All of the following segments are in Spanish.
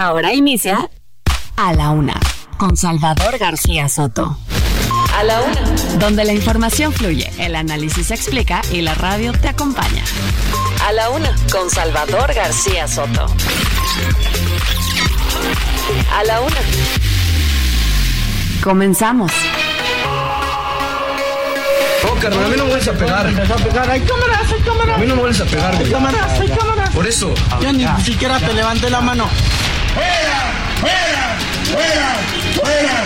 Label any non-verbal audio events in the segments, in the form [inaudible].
Ahora inicia A la Una con Salvador García Soto. A la Una. Donde la información fluye, el análisis se explica y la radio te acompaña. A la Una con Salvador García Soto. A la Una. Comenzamos. No, carnal, a mí no me vuelves a pegar. A pegar. ¡Hay cámaras! ¡Hay cámaras! A mí no me vuelves a pegar, ¡Hay güey. cámaras! ¡Hay cámaras! Por eso. Yo ni siquiera te levanté la mano. ¡Fuera! ¡Fuera! ¡Fuera! ¡Fuera!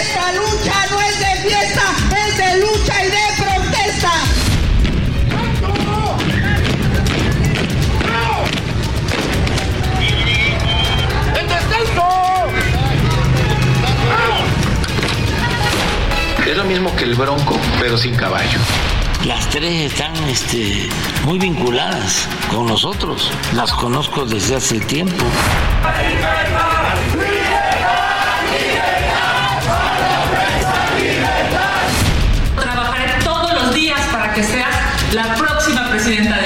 Esta lucha no es de fiesta, es de lucha y de protesta. ¡El descenso! Es lo mismo que el bronco, pero sin caballo. Las tres están este, muy vinculadas con nosotros. Las conozco desde hace tiempo. Trabajaré todos los días para que seas la próxima presidenta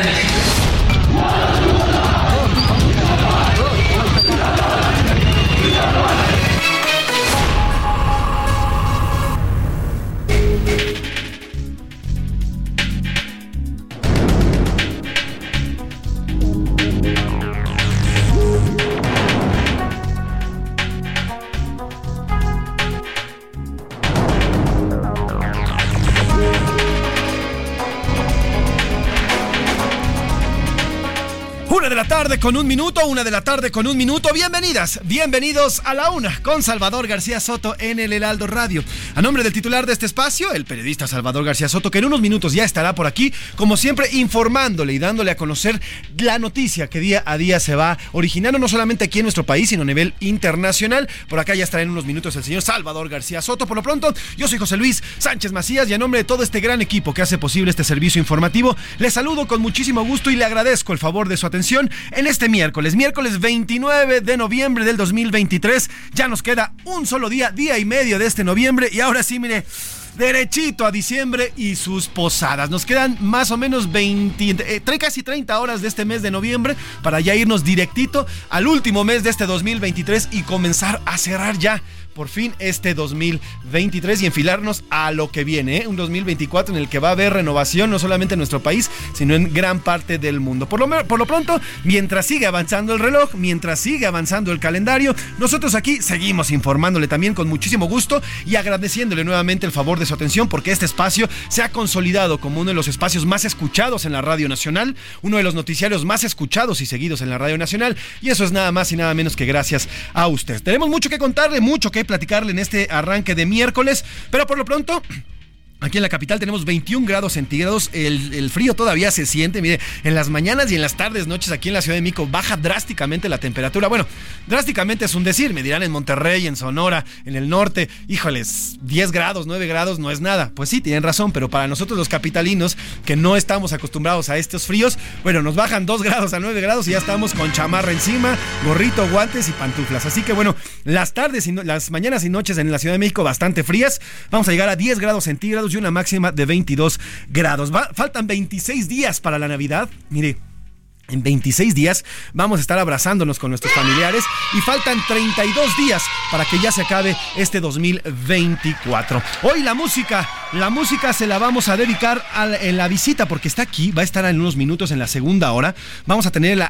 De la tarde con un minuto, una de la tarde con un minuto. Bienvenidas, bienvenidos a la una con Salvador García Soto en el Heraldo Radio. A nombre del titular de este espacio, el periodista Salvador García Soto, que en unos minutos ya estará por aquí, como siempre, informándole y dándole a conocer la noticia que día a día se va originando, no solamente aquí en nuestro país, sino a nivel internacional. Por acá ya estará en unos minutos el señor Salvador García Soto. Por lo pronto, yo soy José Luis Sánchez Macías y a nombre de todo este gran equipo que hace posible este servicio informativo, le saludo con muchísimo gusto y le agradezco el favor de su atención en este miércoles, miércoles 29 de noviembre del 2023. Ya nos queda un solo día, día y medio de este noviembre y ahora sí, mire derechito a diciembre y sus posadas. Nos quedan más o menos 20, eh, casi 30 horas de este mes de noviembre para ya irnos directito al último mes de este 2023 y comenzar a cerrar ya por fin este 2023 y enfilarnos a lo que viene, ¿eh? un 2024 en el que va a haber renovación no solamente en nuestro país, sino en gran parte del mundo. Por lo, por lo pronto, mientras sigue avanzando el reloj, mientras sigue avanzando el calendario, nosotros aquí seguimos informándole también con muchísimo gusto y agradeciéndole nuevamente el favor de su atención porque este espacio se ha consolidado como uno de los espacios más escuchados en la Radio Nacional, uno de los noticiarios más escuchados y seguidos en la Radio Nacional y eso es nada más y nada menos que gracias a usted. Tenemos mucho que contarle, mucho que platicarle en este arranque de miércoles, pero por lo pronto... Aquí en la capital tenemos 21 grados centígrados, el, frío todavía se siente, mire, en las mañanas y en las tardes, noches aquí en la Ciudad de Mico baja drásticamente la temperatura. Bueno, drásticamente es un decir, me dirán en Monterrey, en Sonora, en el norte, híjoles, 10 grados, 9 grados no es nada. Pues sí, tienen razón, pero para nosotros los capitalinos que no estamos acostumbrados a estos fríos, bueno, nos bajan 2 grados a 9 grados y ya estamos con chamarra encima, gorrito, guantes y pantuflas. Así que bueno, las tardes y no, las mañanas y noches en la Ciudad de México bastante frías, vamos a llegar a 10 grados centígrados una máxima de 22 grados. Faltan 26 días para la Navidad. Mire. En 26 días vamos a estar abrazándonos con nuestros familiares y faltan 32 días para que ya se acabe este 2024. Hoy la música, la música se la vamos a dedicar a la, en la visita porque está aquí, va a estar en unos minutos en la segunda hora. Vamos a tener la,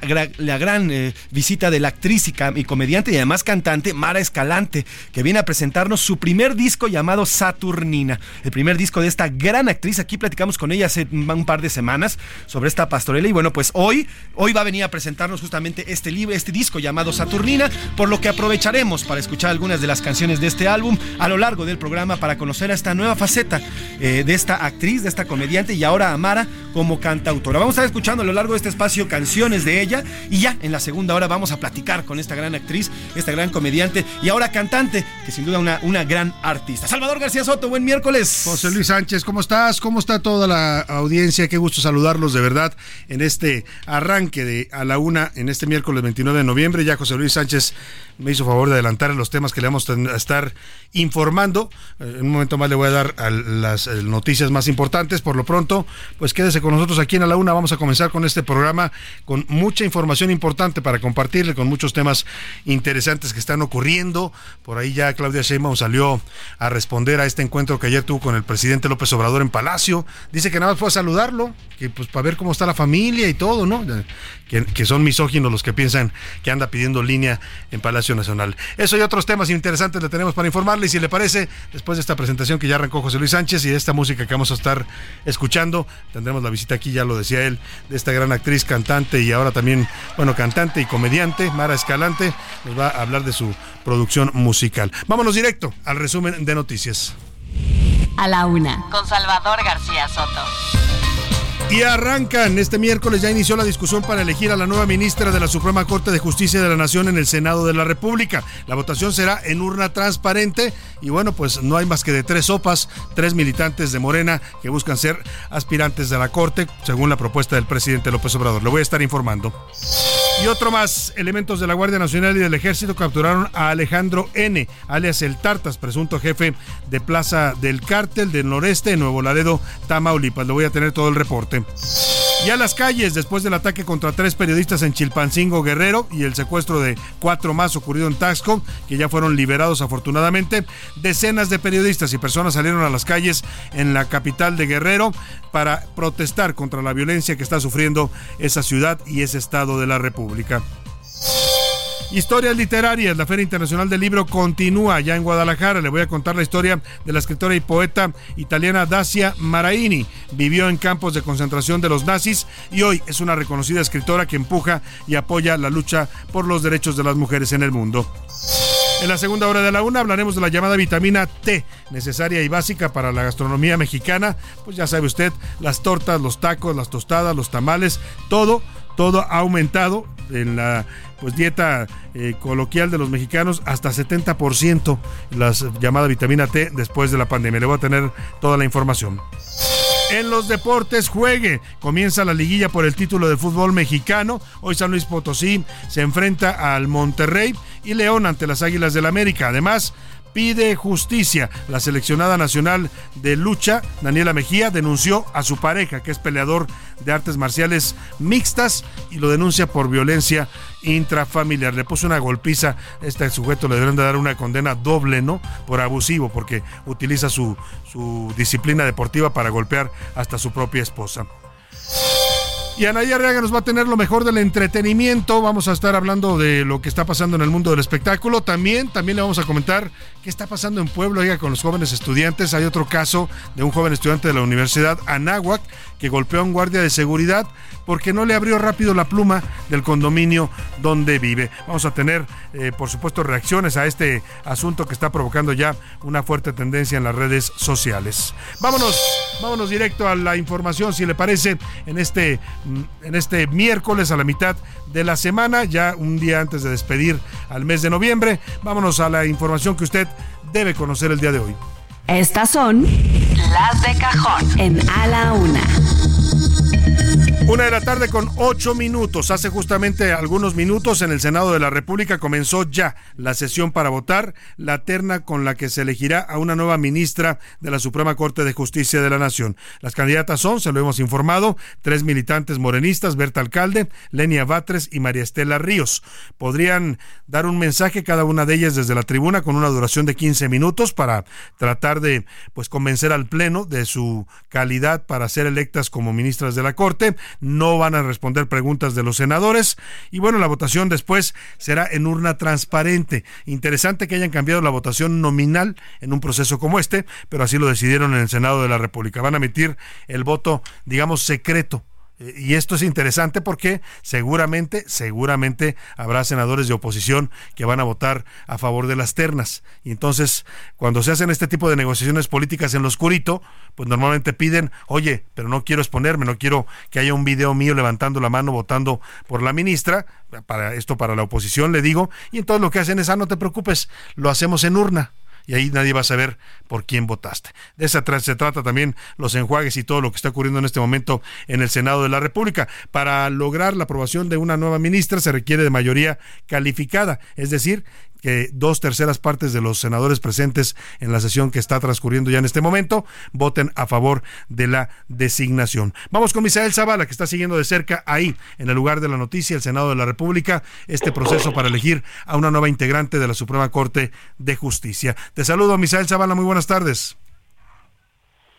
gran eh, visita de la actriz y, comediante y además cantante Mara Escalante, que viene a presentarnos su primer disco llamado Saturnina, el primer disco de esta gran actriz. Aquí platicamos con ella hace un par de semanas sobre esta pastorela y bueno, pues hoy Hoy va a venir a presentarnos justamente este libro, este disco llamado Saturnina, por lo que aprovecharemos para escuchar algunas de las canciones de este álbum a lo largo del programa para conocer a esta nueva faceta eh, de esta actriz, de esta comediante y ahora Amara como cantautora. Vamos a estar escuchando a lo largo de este espacio canciones de ella y ya en la segunda hora vamos a platicar con esta gran actriz, esta gran comediante y ahora cantante, que sin duda una, una gran artista. Salvador García Soto, buen miércoles. José Luis Sánchez, ¿cómo estás? ¿Cómo está toda la audiencia? Qué gusto saludarlos de verdad en este arranque de a la una en este miércoles 29 de noviembre. Ya José Luis Sánchez me hizo favor de adelantar los temas que le vamos a estar informando. Eh, en un momento más le voy a dar las eh, noticias más importantes. Por lo pronto, pues quédese con nosotros aquí en A la Una. Vamos a comenzar con este programa con mucha información importante para compartirle, con muchos temas interesantes que están ocurriendo. Por ahí ya Claudia Sheinbaum salió a responder a este encuentro que ayer tuvo con el presidente López Obrador en Palacio. Dice que nada más fue a saludarlo, que pues para ver cómo está la familia y todo, ¿no? Que, que son misóginos los que piensan que anda pidiendo línea en Palacio Nacional. Eso y otros temas interesantes le tenemos para informarle y si le parece, después de esta presentación que ya arrancó José Luis Sánchez y de esta música que vamos a estar escuchando, tendremos la visita aquí, ya lo decía él, de esta gran actriz, cantante y ahora también, bueno, cantante y comediante, Mara Escalante, nos va a hablar de su producción musical. Vámonos directo al resumen de noticias. A la una, con Salvador García Soto. Y arrancan este miércoles, ya inició la discusión para elegir a la nueva ministra de la Suprema Corte de Justicia de la Nación en el Senado de la República. La votación será en urna transparente y bueno, pues no hay más que de tres sopas, tres militantes de Morena que buscan ser aspirantes de la Corte, según la propuesta del presidente López Obrador. Le voy a estar informando. Y otro más, elementos de la Guardia Nacional y del Ejército capturaron a Alejandro N., alias El Tartas, presunto jefe de Plaza del Cártel del Noreste Nuevo Laredo, Tamaulipas. Le voy a tener todo el reporte. Y a las calles, después del ataque contra tres periodistas en Chilpancingo Guerrero y el secuestro de cuatro más ocurrido en Taxco, que ya fueron liberados afortunadamente, decenas de periodistas y personas salieron a las calles en la capital de Guerrero para protestar contra la violencia que está sufriendo esa ciudad y ese estado de la República. Historias literarias. La Feria Internacional del Libro continúa ya en Guadalajara. Le voy a contar la historia de la escritora y poeta italiana Dacia Maraini. Vivió en campos de concentración de los nazis y hoy es una reconocida escritora que empuja y apoya la lucha por los derechos de las mujeres en el mundo. En la segunda hora de la una hablaremos de la llamada vitamina T, necesaria y básica para la gastronomía mexicana. Pues ya sabe usted, las tortas, los tacos, las tostadas, los tamales, todo, todo ha aumentado en la pues dieta eh, coloquial de los mexicanos hasta 70% la llamada vitamina T después de la pandemia. Le voy a tener toda la información. En los deportes juegue. Comienza la liguilla por el título de fútbol mexicano. Hoy San Luis Potosí se enfrenta al Monterrey y León ante las Águilas del América. Además, pide justicia. La seleccionada nacional de lucha, Daniela Mejía, denunció a su pareja, que es peleador de artes marciales mixtas, y lo denuncia por violencia intrafamiliar. Le puso una golpiza. Este sujeto le deberían de dar una condena doble, ¿no? Por abusivo, porque utiliza su, su disciplina deportiva para golpear hasta su propia esposa. Y Anaya Reaga nos va a tener lo mejor del entretenimiento. Vamos a estar hablando de lo que está pasando en el mundo del espectáculo. También, también le vamos a comentar qué está pasando en Puebla oiga, con los jóvenes estudiantes. Hay otro caso de un joven estudiante de la Universidad Anáhuac que golpeó a un guardia de seguridad porque no le abrió rápido la pluma del condominio donde vive. Vamos a tener, eh, por supuesto, reacciones a este asunto que está provocando ya una fuerte tendencia en las redes sociales. Vámonos, vámonos directo a la información, si le parece, en este, mm, en este miércoles a la mitad de la semana, ya un día antes de despedir al mes de noviembre. Vámonos a la información que usted debe conocer el día de hoy. Estas son las de cajón en A la Una. Una de la tarde con ocho minutos. Hace justamente algunos minutos en el Senado de la República comenzó ya la sesión para votar la terna con la que se elegirá a una nueva ministra de la Suprema Corte de Justicia de la Nación. Las candidatas son, se lo hemos informado, tres militantes morenistas, Berta Alcalde, Lenia Batres y María Estela Ríos. Podrían dar un mensaje cada una de ellas desde la tribuna con una duración de 15 minutos para tratar de pues convencer al Pleno de su calidad para ser electas como ministras de la Corte no van a responder preguntas de los senadores y bueno, la votación después será en urna transparente. Interesante que hayan cambiado la votación nominal en un proceso como este, pero así lo decidieron en el Senado de la República. Van a emitir el voto, digamos, secreto y esto es interesante porque seguramente, seguramente habrá senadores de oposición que van a votar a favor de las ternas. Y entonces, cuando se hacen este tipo de negociaciones políticas en lo oscurito, pues normalmente piden, oye, pero no quiero exponerme, no quiero que haya un video mío levantando la mano votando por la ministra, para esto para la oposición le digo, y entonces lo que hacen es, ah, no te preocupes, lo hacemos en urna y ahí nadie va a saber por quién votaste. De esa se trata también los enjuagues y todo lo que está ocurriendo en este momento en el Senado de la República. Para lograr la aprobación de una nueva ministra se requiere de mayoría calificada, es decir, que dos terceras partes de los senadores presentes en la sesión que está transcurriendo ya en este momento voten a favor de la designación. Vamos con Misael Zavala, que está siguiendo de cerca ahí, en el lugar de la noticia, el Senado de la República, este proceso para elegir a una nueva integrante de la Suprema Corte de Justicia. Te saludo, Misael Zavala, muy buenas tardes.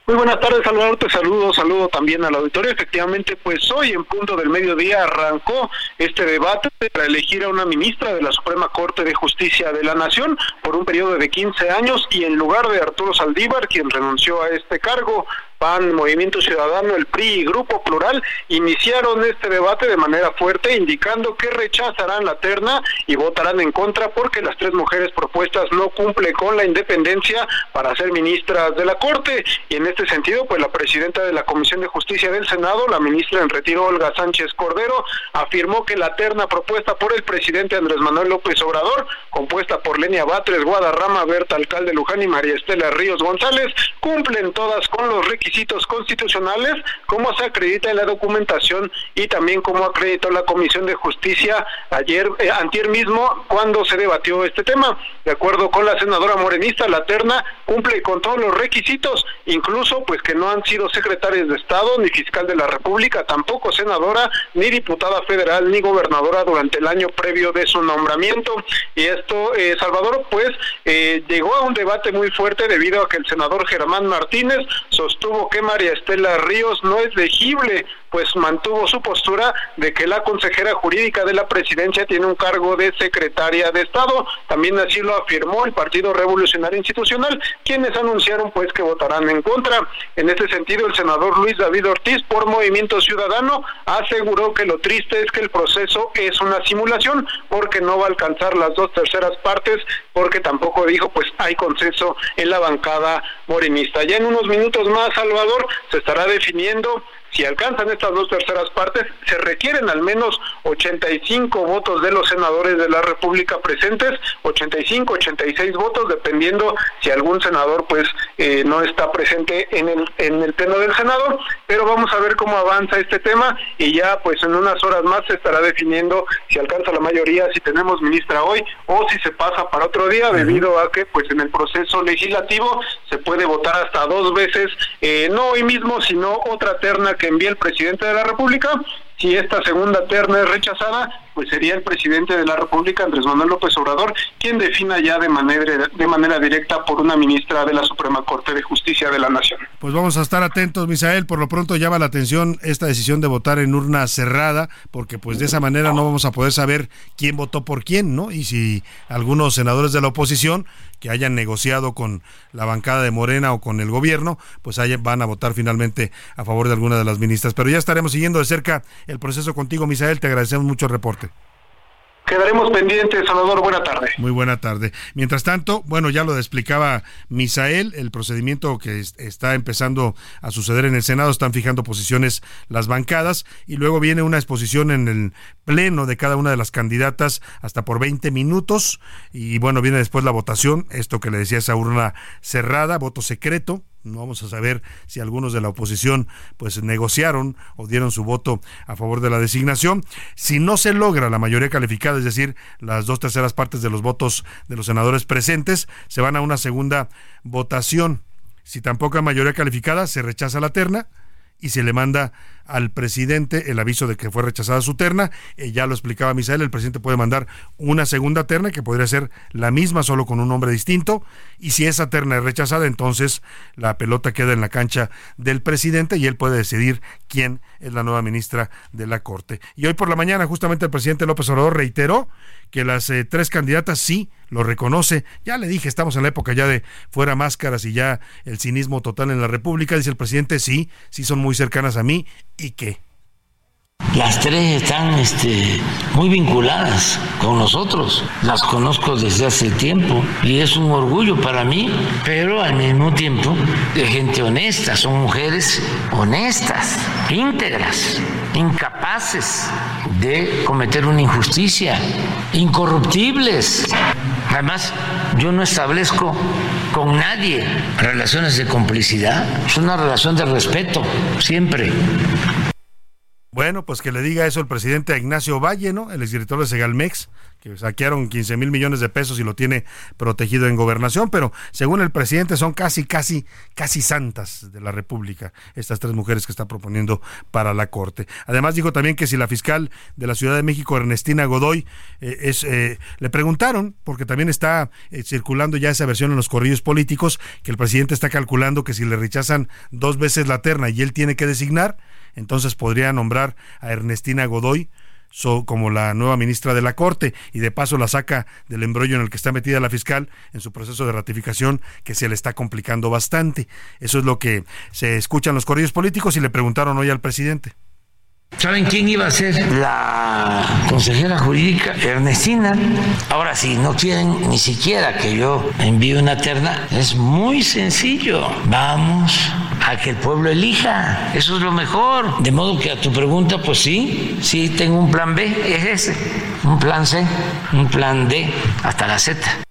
Muy buenas tardes, Salvador. Te saludo, saludo también al auditorio. Efectivamente, pues hoy en punto del mediodía arrancó este debate para elegir a una ministra de la Suprema Corte de Justicia de la Nación por un periodo de 15 años y en lugar de Arturo Saldívar, quien renunció a este cargo, Movimiento Ciudadano, el PRI y Grupo Plural iniciaron este debate de manera fuerte, indicando que rechazarán la terna y votarán en contra porque las tres mujeres propuestas no cumplen con la independencia para ser ministras de la Corte. Y en este sentido, pues la presidenta de la Comisión de Justicia del Senado, la ministra en retiro Olga Sánchez Cordero, afirmó que la terna propuesta por el presidente Andrés Manuel López Obrador, compuesta por Lenia Batres, Guadarrama, Berta Alcalde Luján y María Estela Ríos González, cumplen todas con los requisitos constitucionales, como se acredita en la documentación y también como acreditó la Comisión de Justicia ayer, eh, mismo, cuando se debatió este tema. De acuerdo con la senadora morenista, la terna cumple con todos los requisitos, incluso pues que no han sido secretarios de Estado, ni fiscal de la República, tampoco senadora, ni diputada federal, ni gobernadora durante el año previo de su nombramiento. Y esto, eh, Salvador, pues eh, llegó a un debate muy fuerte debido a que el senador Germán Martínez sostuvo que María Estela Ríos no es legible pues mantuvo su postura de que la consejera jurídica de la presidencia tiene un cargo de secretaria de Estado. También así lo afirmó el Partido Revolucionario Institucional, quienes anunciaron pues que votarán en contra. En este sentido, el senador Luis David Ortiz, por Movimiento Ciudadano, aseguró que lo triste es que el proceso es una simulación porque no va a alcanzar las dos terceras partes, porque tampoco dijo pues hay consenso en la bancada morenista. Ya en unos minutos más, Salvador, se estará definiendo si alcanzan estas dos terceras partes, se requieren al menos 85 votos de los senadores de la República presentes, 85, 86 votos, dependiendo si algún senador pues eh, no está presente en el, en el pleno del Senado, pero vamos a ver cómo avanza este tema y ya pues en unas horas más se estará definiendo si alcanza la mayoría, si tenemos ministra hoy o si se pasa para otro día, debido a que pues en el proceso legislativo se puede votar hasta dos veces, eh, no hoy mismo, sino otra terna que envía el presidente de la República. Si esta segunda terna es rechazada, pues sería el presidente de la República, Andrés Manuel López Obrador, quien defina ya de manera, de manera directa por una ministra de la Suprema Corte de Justicia de la Nación. Pues vamos a estar atentos, Misael. Por lo pronto llama la atención esta decisión de votar en urna cerrada, porque pues de esa manera no vamos a poder saber quién votó por quién, ¿no? Y si algunos senadores de la oposición que hayan negociado con la bancada de Morena o con el gobierno, pues van a votar finalmente a favor de alguna de las ministras. Pero ya estaremos siguiendo de cerca el proceso contigo, Misael. Te agradecemos mucho el reporte. Quedaremos pendientes, Salvador. Buena tarde. Muy buena tarde. Mientras tanto, bueno, ya lo explicaba Misael, el procedimiento que está empezando a suceder en el Senado, están fijando posiciones las bancadas y luego viene una exposición en el pleno de cada una de las candidatas hasta por 20 minutos y bueno, viene después la votación, esto que le decía esa urna cerrada, voto secreto, no vamos a saber si algunos de la oposición pues negociaron o dieron su voto a favor de la designación. Si no se logra la mayoría calificada, es decir, las dos terceras partes de los votos de los senadores presentes, se van a una segunda votación. Si tampoco hay mayoría calificada, se rechaza la terna y se le manda al presidente el aviso de que fue rechazada su terna. Eh, ya lo explicaba Misael, el presidente puede mandar una segunda terna que podría ser la misma, solo con un nombre distinto. Y si esa terna es rechazada, entonces la pelota queda en la cancha del presidente y él puede decidir quién es la nueva ministra de la Corte. Y hoy por la mañana, justamente el presidente López Obrador reiteró que las eh, tres candidatas sí lo reconoce. Ya le dije, estamos en la época ya de fuera máscaras y ya el cinismo total en la República. Dice el presidente, sí, sí son muy cercanas a mí ¿Y qué? Las tres están este, muy vinculadas con nosotros, las conozco desde hace tiempo y es un orgullo para mí, pero al mismo tiempo de gente honesta, son mujeres honestas, íntegras, incapaces de cometer una injusticia, incorruptibles. Además, yo no establezco con nadie relaciones de complicidad, es una relación de respeto, siempre. Bueno, pues que le diga eso el presidente Ignacio Valle, ¿no? El exdirector de Segalmex, que saquearon 15 mil millones de pesos y lo tiene protegido en gobernación, pero según el presidente son casi, casi, casi santas de la República, estas tres mujeres que está proponiendo para la Corte. Además dijo también que si la fiscal de la Ciudad de México, Ernestina Godoy, eh, es, eh, le preguntaron, porque también está eh, circulando ya esa versión en los corrillos políticos, que el presidente está calculando que si le rechazan dos veces la terna y él tiene que designar, entonces podría nombrar a Ernestina Godoy como la nueva ministra de la Corte y de paso la saca del embrollo en el que está metida la fiscal en su proceso de ratificación que se le está complicando bastante. Eso es lo que se escucha en los corrillos políticos y le preguntaron hoy al presidente. ¿Saben quién iba a ser la consejera jurídica? Ernestina. Ahora, si no quieren ni siquiera que yo envíe una terna, es muy sencillo. Vamos a que el pueblo elija. Eso es lo mejor. De modo que a tu pregunta, pues sí, sí tengo un plan B, es ese. Un plan C, un plan D, hasta la Z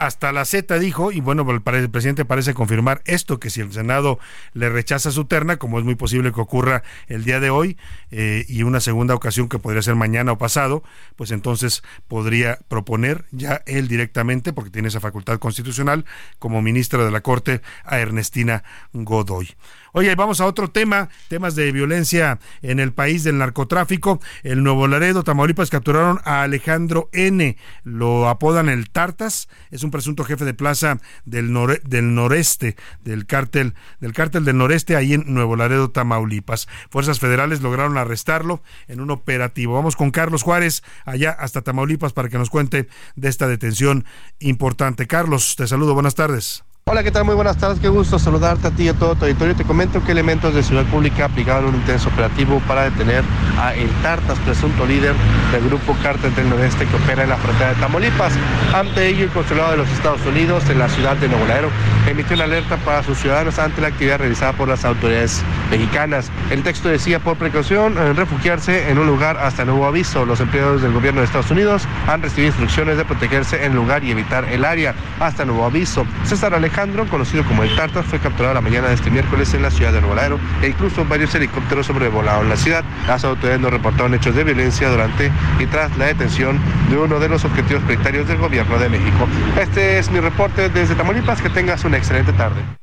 hasta la Z dijo, y bueno, el presidente parece confirmar esto, que si el Senado le rechaza su terna, como es muy posible que ocurra el día de hoy, eh, y una segunda ocasión que podría ser mañana o pasado, pues entonces podría proponer ya él directamente, porque tiene esa facultad constitucional, como ministra de la Corte, a Ernestina Godoy. Oye, vamos a otro tema, temas de violencia en el país del narcotráfico. El Nuevo Laredo, Tamaulipas, capturaron a Alejandro N. Lo apodan el Tartas, es un presunto jefe de plaza del, del noreste, del cártel, del cártel del noreste, ahí en Nuevo Laredo, Tamaulipas. Fuerzas federales lograron arrestarlo en un operativo. Vamos con Carlos Juárez, allá hasta Tamaulipas, para que nos cuente de esta detención importante. Carlos, te saludo, buenas tardes. Hola, ¿qué tal? Muy buenas tardes. Qué gusto saludarte a ti y a todo tu auditorio. Te comento que elementos de Ciudad Pública aplicaron un intenso operativo para detener a El Tartas, presunto líder del grupo Cártel del Noreste que opera en la frontera de Tamaulipas. Ante ello, el Consulado de los Estados Unidos en la ciudad de Nuevo Laredo emitió una alerta para sus ciudadanos ante la actividad realizada por las autoridades mexicanas. El texto decía, por precaución, refugiarse en un lugar hasta nuevo aviso. Los empleados del gobierno de Estados Unidos han recibido instrucciones de protegerse en el lugar y evitar el área hasta nuevo aviso. César Alejandro Alejandro, conocido como el Tartar, fue capturado la mañana de este miércoles en la ciudad de Nuevo Laredo e incluso varios helicópteros sobrevolaron la ciudad. Las autoridades no reportaron hechos de violencia durante y tras la detención de uno de los objetivos prioritarios del gobierno de México. Este es mi reporte desde Tamaulipas. Que tengas una excelente tarde.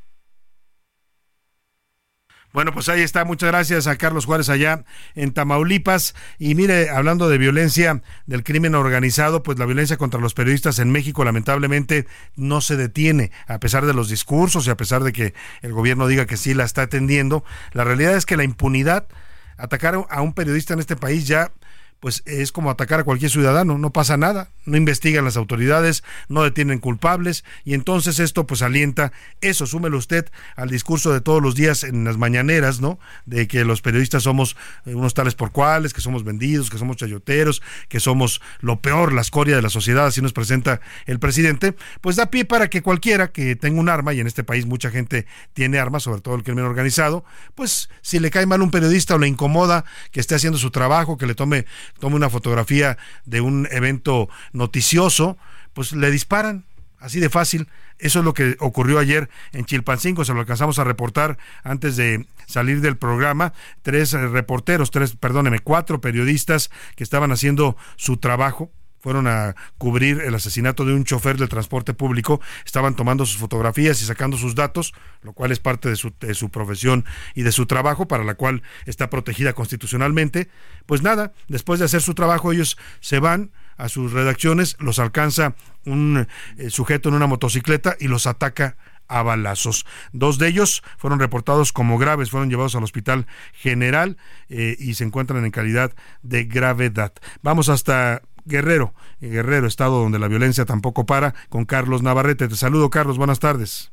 Bueno, pues ahí está. Muchas gracias a Carlos Juárez allá en Tamaulipas. Y mire, hablando de violencia del crimen organizado, pues la violencia contra los periodistas en México lamentablemente no se detiene, a pesar de los discursos y a pesar de que el gobierno diga que sí la está atendiendo. La realidad es que la impunidad, atacar a un periodista en este país ya pues es como atacar a cualquier ciudadano, no pasa nada, no investigan las autoridades, no detienen culpables y entonces esto pues alienta eso, súmelo usted al discurso de todos los días en las mañaneras, ¿no? De que los periodistas somos eh, unos tales por cuales, que somos vendidos, que somos chayoteros, que somos lo peor, la escoria de la sociedad, así nos presenta el presidente, pues da pie para que cualquiera que tenga un arma, y en este país mucha gente tiene armas, sobre todo el crimen organizado, pues si le cae mal un periodista o le incomoda que esté haciendo su trabajo, que le tome tome una fotografía de un evento noticioso, pues le disparan. Así de fácil. Eso es lo que ocurrió ayer en Chilpancingo. Se lo alcanzamos a reportar antes de salir del programa. Tres eh, reporteros, tres, perdóneme, cuatro periodistas que estaban haciendo su trabajo fueron a cubrir el asesinato de un chofer del transporte público, estaban tomando sus fotografías y sacando sus datos, lo cual es parte de su, de su, profesión y de su trabajo, para la cual está protegida constitucionalmente. Pues nada, después de hacer su trabajo, ellos se van a sus redacciones, los alcanza un eh, sujeto en una motocicleta y los ataca a balazos. Dos de ellos fueron reportados como graves, fueron llevados al hospital general eh, y se encuentran en calidad de gravedad. Vamos hasta Guerrero, Guerrero, estado donde la violencia tampoco para, con Carlos Navarrete. Te saludo, Carlos, buenas tardes.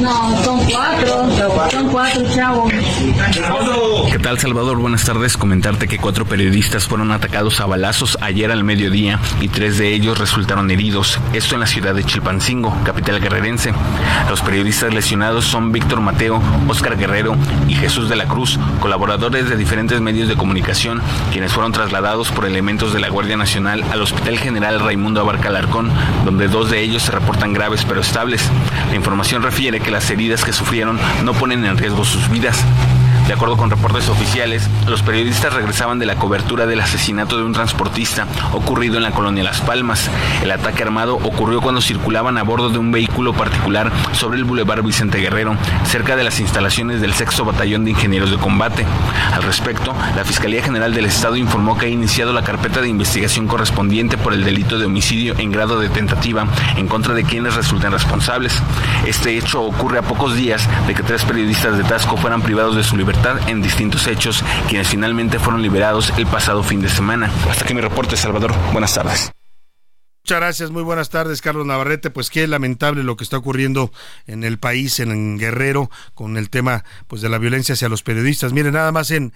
No, son cuatro, son cuatro chavos. ¿Qué tal Salvador? Buenas tardes. Comentarte que cuatro periodistas fueron atacados a balazos ayer al mediodía y tres de ellos resultaron heridos. Esto en la ciudad de Chilpancingo, capital guerrerense. Los periodistas lesionados son Víctor Mateo, Óscar Guerrero y Jesús de la Cruz, colaboradores de diferentes medios de comunicación, quienes fueron trasladados por elementos de la Guardia Nacional al Hospital General Raimundo Abarca Alarcón, donde dos de ellos se reportan graves pero estables. La información refiere que las heridas que sufrieron no ponen en riesgo sus vidas. De acuerdo con reportes oficiales, los periodistas regresaban de la cobertura del asesinato de un transportista ocurrido en la colonia Las Palmas. El ataque armado ocurrió cuando circulaban a bordo de un vehículo particular sobre el Boulevard Vicente Guerrero, cerca de las instalaciones del Sexto Batallón de Ingenieros de Combate. Al respecto, la Fiscalía General del Estado informó que ha iniciado la carpeta de investigación correspondiente por el delito de homicidio en grado de tentativa en contra de quienes resulten responsables. Este hecho ocurre a pocos días de que tres periodistas de Tasco fueran privados de su libertad en distintos hechos, quienes finalmente fueron liberados el pasado fin de semana. Hasta que mi reporte, Salvador. Buenas tardes. Muchas gracias, muy buenas tardes, Carlos Navarrete. Pues qué lamentable lo que está ocurriendo en el país, en Guerrero, con el tema pues de la violencia hacia los periodistas. Mire, nada más en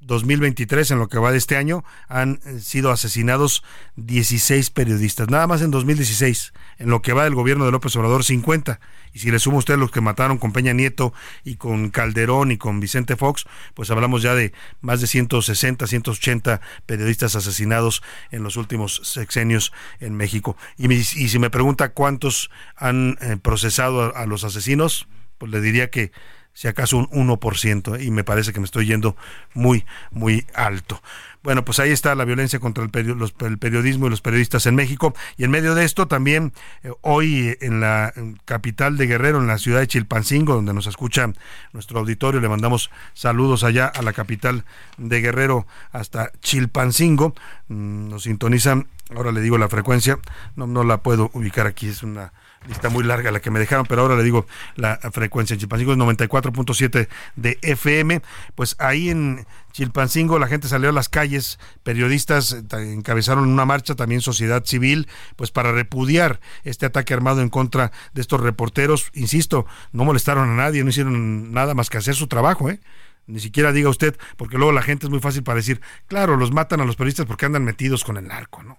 2023, en lo que va de este año, han eh, sido asesinados 16 periodistas. Nada más en 2016, en lo que va del gobierno de López Obrador, 50. Y si le suma usted los que mataron con Peña Nieto y con Calderón y con Vicente Fox, pues hablamos ya de más de 160, 180 periodistas asesinados en los últimos sexenios en México. Y, si me pregunta cuántos han eh, procesado a los asesinos, pues le diría que si acaso un 1%, y me parece que me estoy yendo muy, muy alto. Bueno, pues ahí está la violencia contra el, periodismo y los periodistas en México. Y en medio de esto también eh, hoy en la capital de Guerrero, en la ciudad de Chilpancingo, donde nos escucha nuestro auditorio, le mandamos saludos allá a la capital de Guerrero hasta Chilpancingo. Mm, nos sintonizan, ahora le digo la frecuencia, no, no la puedo ubicar aquí, es una lista muy larga la que me dejaron, pero ahora le digo la frecuencia en Chilpancingo es 94.7 de FM. Pues ahí en Chilpancingo la gente salió a las calles, periodistas eh, encabezaron una marcha, también sociedad civil, pues para repudiar este ataque armado en contra de estos reporteros. Insisto, no molestaron a nadie, no hicieron nada más que hacer su trabajo, ¿eh? Ni siquiera diga usted, porque luego la gente es muy fácil para decir, claro, los matan a los periodistas porque andan metidos con el narco, ¿no?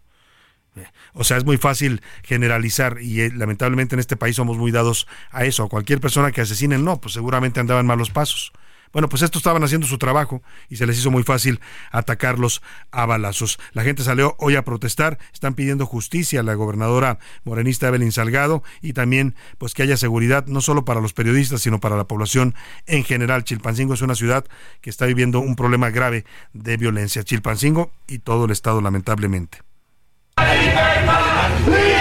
O sea, es muy fácil generalizar y eh, lamentablemente en este país somos muy dados a eso. A cualquier persona que asesinen, no, pues seguramente andaban malos pasos. Bueno, pues estos estaban haciendo su trabajo y se les hizo muy fácil atacarlos a balazos. La gente salió hoy a protestar, están pidiendo justicia a la gobernadora morenista Evelyn Salgado y también pues que haya seguridad no solo para los periodistas, sino para la población en general. Chilpancingo es una ciudad que está viviendo un problema grave de violencia. Chilpancingo y todo el estado lamentablemente. Libertad, libertad,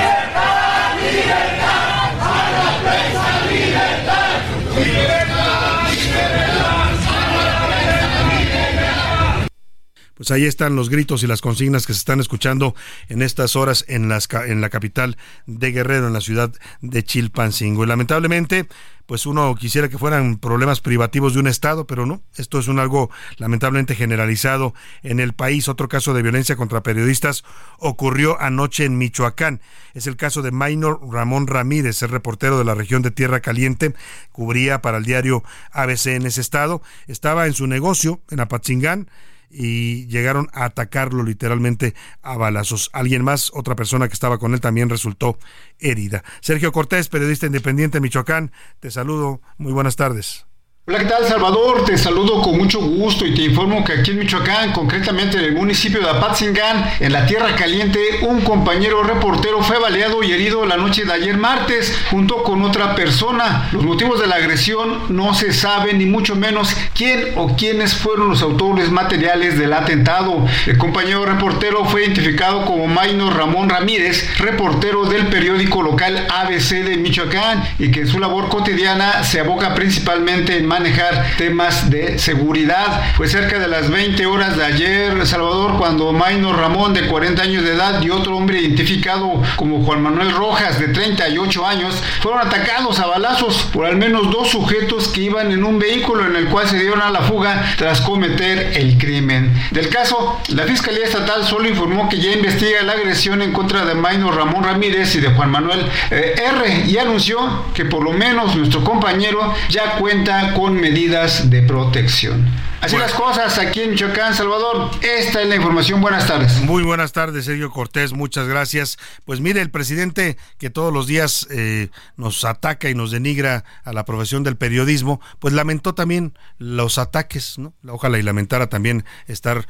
Pues ahí están los gritos y las consignas que se están escuchando en estas horas en, las, en la capital de Guerrero, en la ciudad de Chilpancingo. Y lamentablemente, pues uno quisiera que fueran problemas privativos de un Estado, pero no. Esto es un algo lamentablemente generalizado en el país. Otro caso de violencia contra periodistas ocurrió anoche en Michoacán. Es el caso de Minor Ramón Ramírez, el reportero de la región de Tierra Caliente, cubría para el diario ABC en ese estado. Estaba en su negocio en Apatzingán y llegaron a atacarlo literalmente a balazos. Alguien más, otra persona que estaba con él también resultó herida. Sergio Cortés, periodista independiente de Michoacán, te saludo. Muy buenas tardes. Hola, ¿qué tal Salvador? Te saludo con mucho gusto y te informo que aquí en Michoacán, concretamente en el municipio de Apatzingán, en la Tierra Caliente, un compañero reportero fue baleado y herido la noche de ayer martes junto con otra persona. Los motivos de la agresión no se saben ni mucho menos quién o quiénes fueron los autores materiales del atentado. El compañero reportero fue identificado como Maino Ramón Ramírez, reportero del periódico local ABC de Michoacán y que su labor cotidiana se aboca principalmente en manejar temas de seguridad. Fue cerca de las 20 horas de ayer, Salvador, cuando Maino Ramón, de 40 años de edad, y otro hombre identificado como Juan Manuel Rojas, de 38 años, fueron atacados a balazos por al menos dos sujetos que iban en un vehículo en el cual se dieron a la fuga tras cometer el crimen. Del caso, la Fiscalía Estatal solo informó que ya investiga la agresión en contra de Maino Ramón Ramírez y de Juan Manuel eh, R y anunció que por lo menos nuestro compañero ya cuenta con medidas de protección. Así las cosas aquí en Michoacán, Salvador. Esta es la información. Buenas tardes. Muy buenas tardes, Sergio Cortés. Muchas gracias. Pues mire, el presidente que todos los días eh, nos ataca y nos denigra a la profesión del periodismo, pues lamentó también los ataques, ¿no? Ojalá y lamentara también estar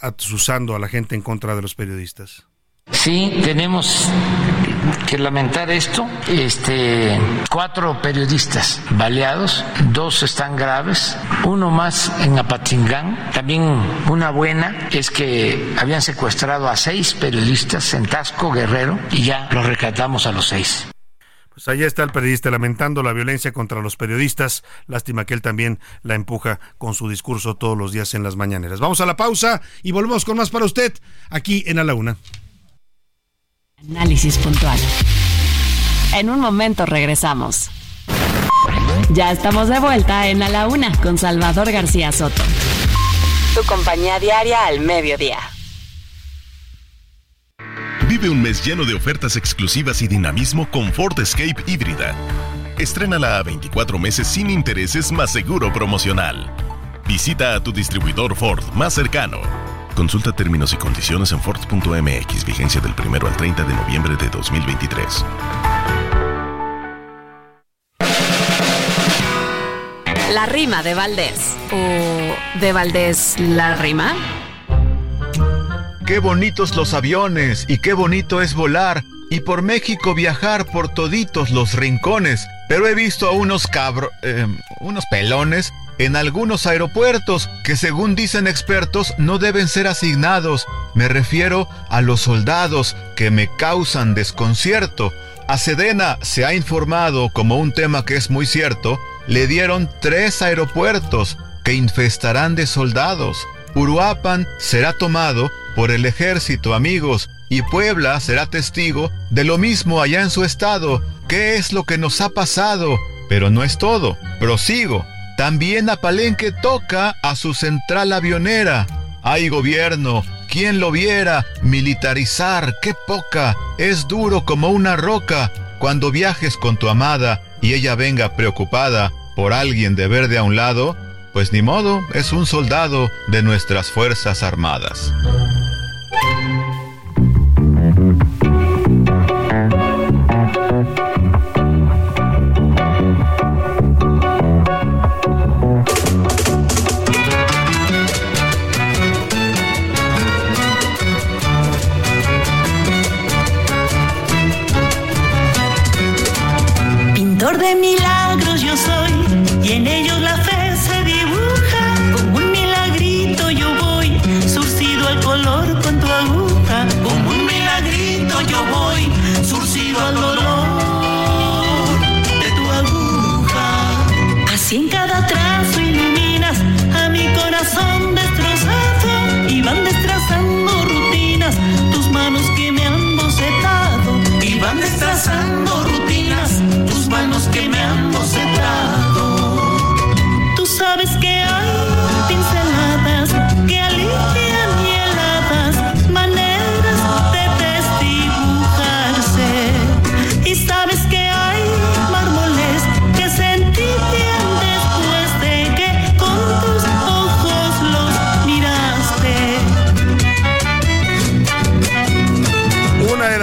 asusando a la gente en contra de los periodistas. Sí, tenemos que lamentar esto. Este, cuatro periodistas baleados, dos están graves, uno más en Apatingán. También una buena es que habían secuestrado a seis periodistas en Tasco, Guerrero, y ya los rescatamos a los seis. Pues ahí está el periodista lamentando la violencia contra los periodistas. Lástima que él también la empuja con su discurso todos los días en las mañaneras. Vamos a la pausa y volvemos con más para usted aquí en A la Una. Análisis puntual. En un momento regresamos. Ya estamos de vuelta en A la Una con Salvador García Soto. Tu compañía diaria al mediodía. Vive un mes lleno de ofertas exclusivas y dinamismo con Ford Escape híbrida. Estrénala a 24 meses sin intereses más seguro promocional. Visita a tu distribuidor Ford más cercano. Consulta términos y condiciones en Ford.mx, vigencia del 1 al 30 de noviembre de 2023. La rima de Valdés. ¿O de Valdés la rima? Qué bonitos los aviones y qué bonito es volar y por México viajar por toditos los rincones. Pero he visto a unos cabros, eh, unos pelones en algunos aeropuertos que según dicen expertos no deben ser asignados. Me refiero a los soldados que me causan desconcierto. A Sedena se ha informado como un tema que es muy cierto, le dieron tres aeropuertos que infestarán de soldados. Uruapan será tomado por el ejército, amigos, y Puebla será testigo de lo mismo allá en su estado. ¿Qué es lo que nos ha pasado? Pero no es todo. Prosigo. También a Palenque toca a su central avionera. Hay gobierno, ¿quién lo viera? Militarizar, qué poca. Es duro como una roca. Cuando viajes con tu amada y ella venga preocupada por alguien de verde a un lado, pues ni modo, es un soldado de nuestras Fuerzas Armadas.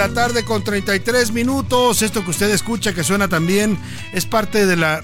La tarde con 33 minutos. Esto que usted escucha que suena también es parte de la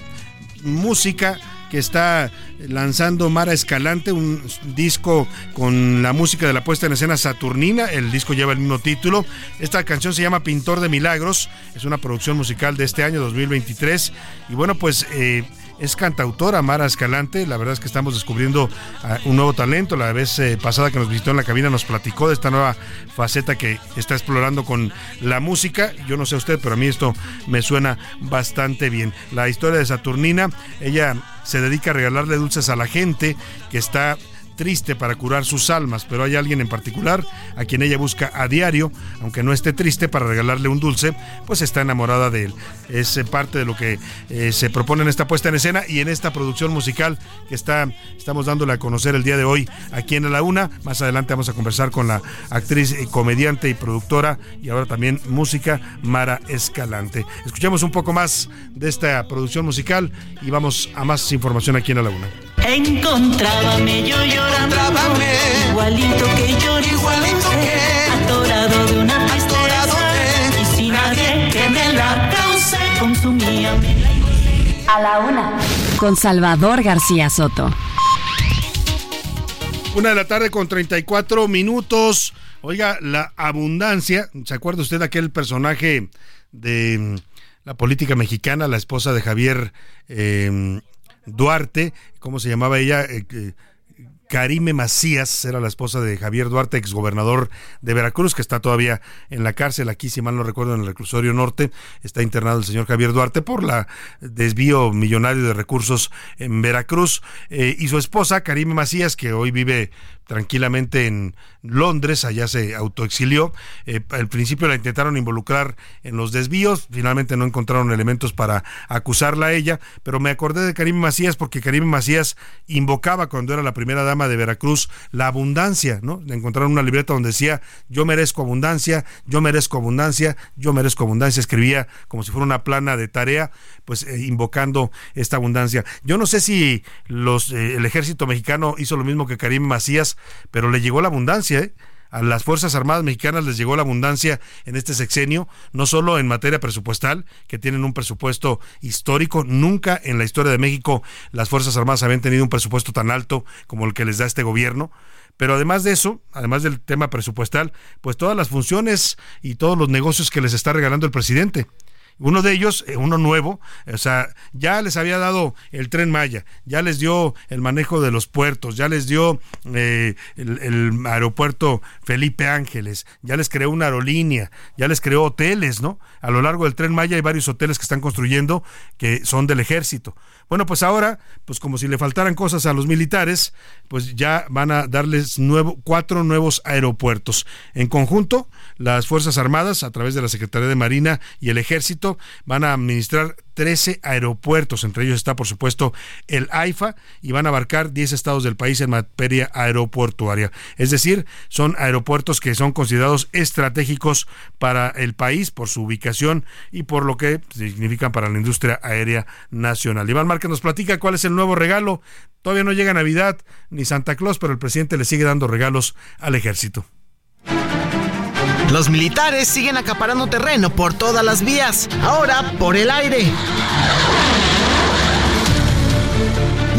música que está lanzando Mara Escalante, un disco con la música de la puesta en escena Saturnina. El disco lleva el mismo título. Esta canción se llama Pintor de Milagros. Es una producción musical de este año 2023. Y bueno, pues eh, es cantautora Mara Escalante. La verdad es que estamos descubriendo uh, un nuevo talento. La vez eh, pasada que nos visitó en la cabina nos platicó de esta nueva faceta que está explorando con la música. Yo no sé usted, pero a mí esto me suena bastante bien. La historia de Saturnina, ella se dedica a regalarle dulces a la gente que está triste para curar sus almas, pero hay alguien en particular a quien ella busca a diario, aunque no esté triste para regalarle un dulce, pues está enamorada de él. Es eh, parte de lo que eh, se propone en esta puesta en escena y en esta producción musical que está, estamos dándole a conocer el día de hoy aquí en La Una. Más adelante vamos a conversar con la actriz, y comediante y productora y ahora también música Mara Escalante. Escuchemos un poco más de esta producción musical y vamos a más información aquí en La Una. Encontrábame yo igualito que yo, igualito que atorado de una tristeza y sin nadie que me la cause consumía A la una. Con Salvador García Soto. Una de la tarde con 34 minutos. Oiga, la abundancia. ¿Se acuerda usted de aquel personaje de mm, la política mexicana, la esposa de Javier eh, Duarte, ¿cómo se llamaba ella? Eh, Karime Macías era la esposa de Javier Duarte, exgobernador de Veracruz, que está todavía en la cárcel, aquí si mal no recuerdo, en el reclusorio norte, está internado el señor Javier Duarte por la desvío millonario de recursos en Veracruz, eh, y su esposa, Karime Macías, que hoy vive tranquilamente en Londres, allá se autoexilió. Eh, al principio la intentaron involucrar en los desvíos, finalmente no encontraron elementos para acusarla a ella, pero me acordé de Karim Macías porque Karim Macías invocaba cuando era la primera dama de Veracruz la abundancia, ¿no? Encontraron una libreta donde decía yo merezco abundancia, yo merezco abundancia, yo merezco abundancia, escribía como si fuera una plana de tarea, pues eh, invocando esta abundancia. Yo no sé si los, eh, el ejército mexicano hizo lo mismo que Karim Macías, pero le llegó la abundancia, ¿eh? A las Fuerzas Armadas Mexicanas les llegó la abundancia en este sexenio, no solo en materia presupuestal, que tienen un presupuesto histórico. Nunca en la historia de México las Fuerzas Armadas habían tenido un presupuesto tan alto como el que les da este gobierno. Pero además de eso, además del tema presupuestal, pues todas las funciones y todos los negocios que les está regalando el presidente. Uno de ellos, eh, uno nuevo, o sea, ya les había dado el tren Maya, ya les dio el manejo de los puertos, ya les dio eh, el, aeropuerto Felipe Ángeles, ya les creó una aerolínea, ya les creó hoteles, ¿no? A lo largo del tren Maya hay varios hoteles que están construyendo que son del ejército. Bueno, pues ahora, pues como si le faltaran cosas a los militares, pues ya van a darles nuevo, cuatro nuevos aeropuertos. En conjunto, las Fuerzas Armadas, a través de la Secretaría de Marina y el Ejército, van a administrar 13 aeropuertos, entre ellos está por supuesto el AIFA, y van a abarcar 10 estados del país en materia aeroportuaria. Es decir, son aeropuertos que son considerados estratégicos para el país por su ubicación y por lo que significan para la industria aérea nacional. Iván Márquez nos platica cuál es el nuevo regalo. Todavía no llega Navidad ni Santa Claus, pero el presidente le sigue dando regalos al ejército. Los militares siguen acaparando terreno por todas las vías, ahora por el aire.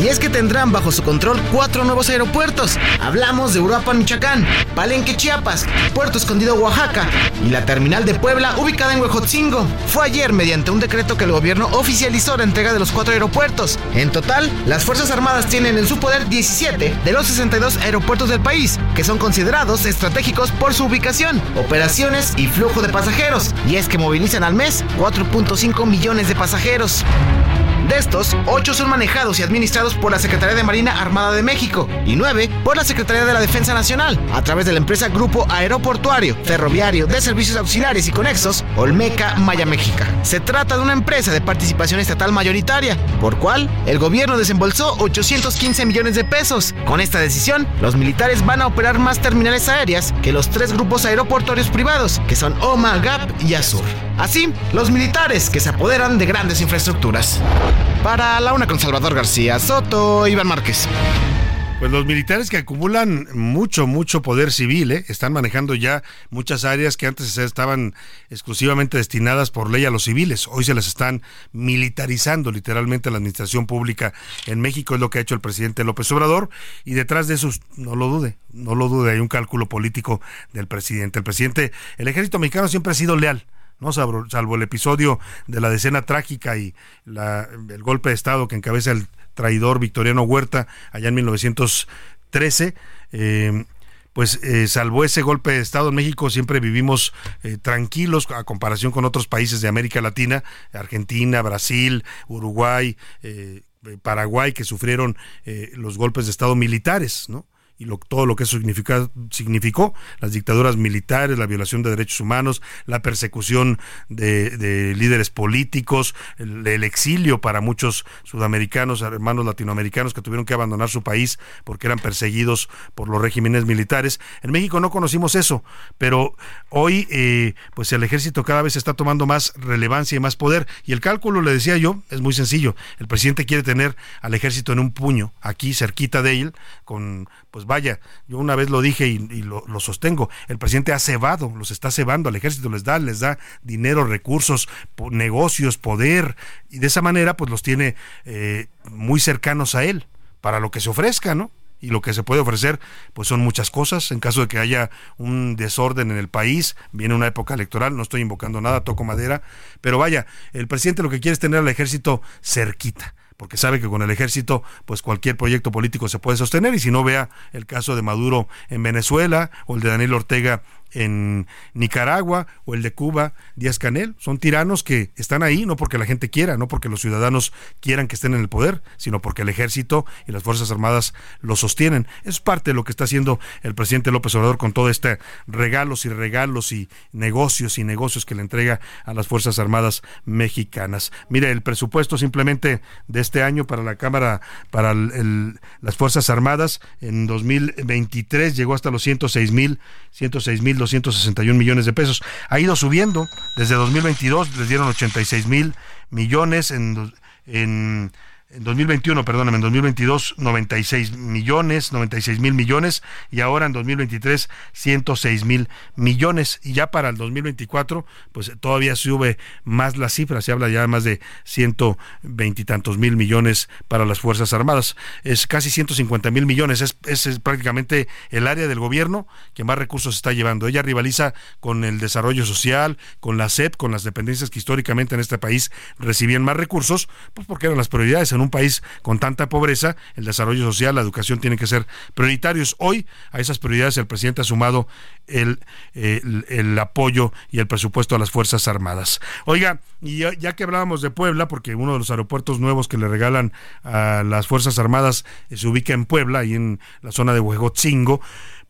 Y es que tendrán bajo su control cuatro nuevos aeropuertos. Hablamos de Uruapan, Michoacán, Palenque, Chiapas, Puerto Escondido, Oaxaca y la terminal de Puebla ubicada en Huejotzingo. Fue ayer mediante un decreto que el gobierno oficializó la entrega de los cuatro aeropuertos. En total, las Fuerzas Armadas tienen en su poder 17 de los 62 aeropuertos del país, que son considerados estratégicos por su ubicación, operaciones y flujo de pasajeros. Y es que movilizan al mes 4.5 millones de pasajeros. De estos, 8 son manejados y administrados por la Secretaría de Marina Armada de México y 9 por la Secretaría de la Defensa Nacional, a través de la empresa Grupo Aeroportuario, Ferroviario, de Servicios Auxiliares y Conexos, Olmeca Maya México. Se trata de una empresa de participación estatal mayoritaria, por cual el gobierno desembolsó 815 millones de pesos. Con esta decisión, los militares van a operar más terminales aéreas que los tres grupos aeroportuarios privados, que son OMA, GAP y Azur. Así, los militares que se apoderan de grandes infraestructuras. Para la una con Salvador García Soto, Iván Márquez. Pues los militares que acumulan mucho, mucho poder civil, ¿eh? están manejando ya muchas áreas que antes estaban exclusivamente destinadas por ley a los civiles. Hoy se las están militarizando literalmente la administración pública en México, es lo que ha hecho el presidente López Obrador. Y detrás de eso, no lo dude, no lo dude, hay un cálculo político del presidente. El presidente, el ejército mexicano siempre ha sido leal ¿no? Salvo, el episodio de la decena trágica y el golpe de Estado que encabeza el traidor Victoriano Huerta allá en 1913. Eh, pues eh, salvo ese golpe de Estado en México, siempre vivimos eh, tranquilos a comparación con otros países de América Latina, Argentina, Brasil, Uruguay, Paraguay que sufrieron los golpes de Estado militares, ¿no? Y lo, todo lo que eso significó, las dictaduras militares, la violación de derechos humanos, la persecución de, líderes políticos, el, el, exilio para muchos sudamericanos, hermanos latinoamericanos que tuvieron que abandonar su país porque eran perseguidos por los regímenes militares. En México no conocimos eso, pero hoy eh, pues el ejército cada vez está tomando más relevancia y más poder y el cálculo, le decía yo, es muy sencillo. El presidente quiere tener al ejército en un puño, aquí cerquita de él, con pues vaya, yo una vez lo dije y, lo, sostengo, el presidente ha cebado, los está cebando al ejército, les da, les da dinero, recursos, negocios, poder, y de esa manera pues los tiene eh, muy cercanos a él, para lo que se ofrezca, ¿no? y lo que se puede ofrecer pues son muchas cosas en caso de que haya un desorden en el país viene una época electoral no estoy invocando nada toco madera pero vaya el presidente lo que quiere es tener al ejército cerquita porque sabe que con el ejército pues cualquier proyecto político se puede sostener y si no vea el caso de Maduro en Venezuela o el de Daniel Ortega en Nicaragua o el de Cuba, Díaz Canel. Son tiranos que están ahí no porque la gente quiera, no porque los ciudadanos quieran que estén en el poder, sino porque el ejército y las Fuerzas Armadas lo sostienen. Es parte de lo que está haciendo el presidente López Obrador con todo este regalos y regalos y negocios y negocios que le entrega a las Fuerzas Armadas mexicanas. Mire, el presupuesto simplemente de este año para la Cámara, para las Fuerzas Armadas en 2023 llegó hasta los 106 mil, 106 mil 261 millones de pesos. Ha ido subiendo. Desde 2022 les dieron 86 mil millones en, en en 2021, perdóname, en 2022 96 millones, 96 mil millones y ahora en 2023 106 mil millones. Y ya para el 2024 pues todavía sube más la cifra, se habla ya de más de 120 y tantos mil millones para las Fuerzas Armadas, es casi 150 mil millones, es, es, prácticamente el área del gobierno que más recursos está llevando, ella rivaliza con el desarrollo social, con la SEP, con las dependencias que históricamente en este país recibían más recursos, pues porque eran las prioridades en un país con tanta pobreza, el desarrollo social, la educación tienen que ser prioritarios. Hoy a esas prioridades el presidente ha sumado el, el, apoyo y el presupuesto a las Fuerzas Armadas. Oiga, y ya, que hablábamos de Puebla, porque uno de los aeropuertos nuevos que le regalan a las Fuerzas Armadas eh, se ubica en Puebla, ahí en la zona de Huejotzingo,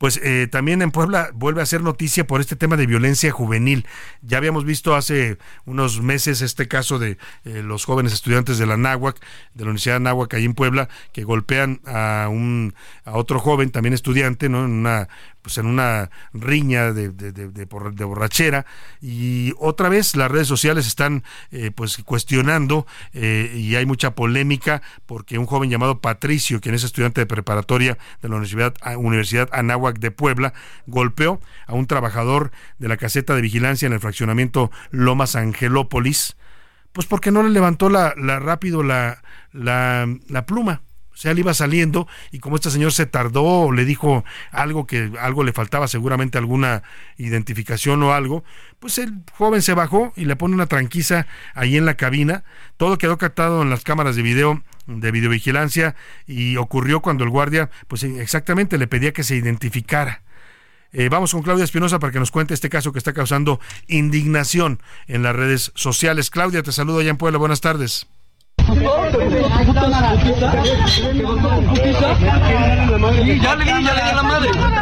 pues eh, también en Puebla vuelve a ser noticia por este tema de violencia juvenil. Ya habíamos visto hace unos meses este caso de eh, los jóvenes estudiantes de la Náhuac, de la Universidad de Náhuac, ahí en Puebla, que golpean a un a otro joven, también estudiante, ¿no? En una pues en una riña de, de, de, borrachera. Y otra vez las redes sociales están eh, pues cuestionando eh, y hay mucha polémica porque un joven llamado Patricio, quien es estudiante de preparatoria de la Universidad, Universidad Anáhuac de Puebla, golpeó a un trabajador de la caseta de vigilancia en el fraccionamiento Lomas Angelópolis, pues porque no le levantó la, la rápido la, la, la pluma sea, él iba saliendo y como este señor se tardó, le dijo algo que algo le faltaba, seguramente alguna identificación o algo, pues el joven se bajó y le pone una tranquiza ahí en la cabina. Todo quedó captado en las cámaras de video de videovigilancia y ocurrió cuando el guardia, pues exactamente le pedía que se identificara. Eh, vamos con Claudia Espinosa para que nos cuente este caso que está causando indignación en las redes sociales. Claudia, te saludo allá en Puebla. Buenas tardes.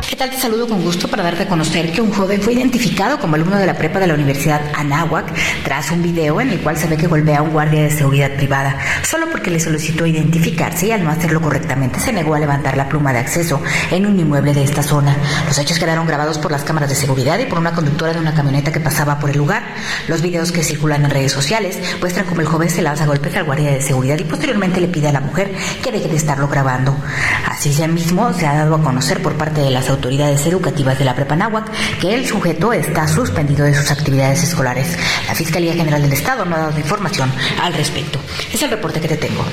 ¿Qué tal? Te saludo con gusto para darte a conocer que un joven fue identificado como alumno de la prepa de la Universidad Anáhuac tras un video en el cual se ve que golpea a un guardia de seguridad privada solo porque le solicitó identificarse y al no hacerlo correctamente se negó a levantar la pluma de acceso en un inmueble de esta zona. Los hechos quedaron grabados por las cámaras de seguridad y por una conductora de una camioneta que pasaba por el lugar. Los videos que circulan en redes sociales muestran como el joven se lanza golpes al guardia de seguridad y posteriormente le pide a la mujer que deje de estarlo grabando. Así ya mismo se ha dado a conocer por parte de las autoridades educativas de la Prepa que el sujeto está suspendido de sus actividades escolares. La Fiscalía General del Estado no ha dado información al respecto. Es el reporte que te tengo.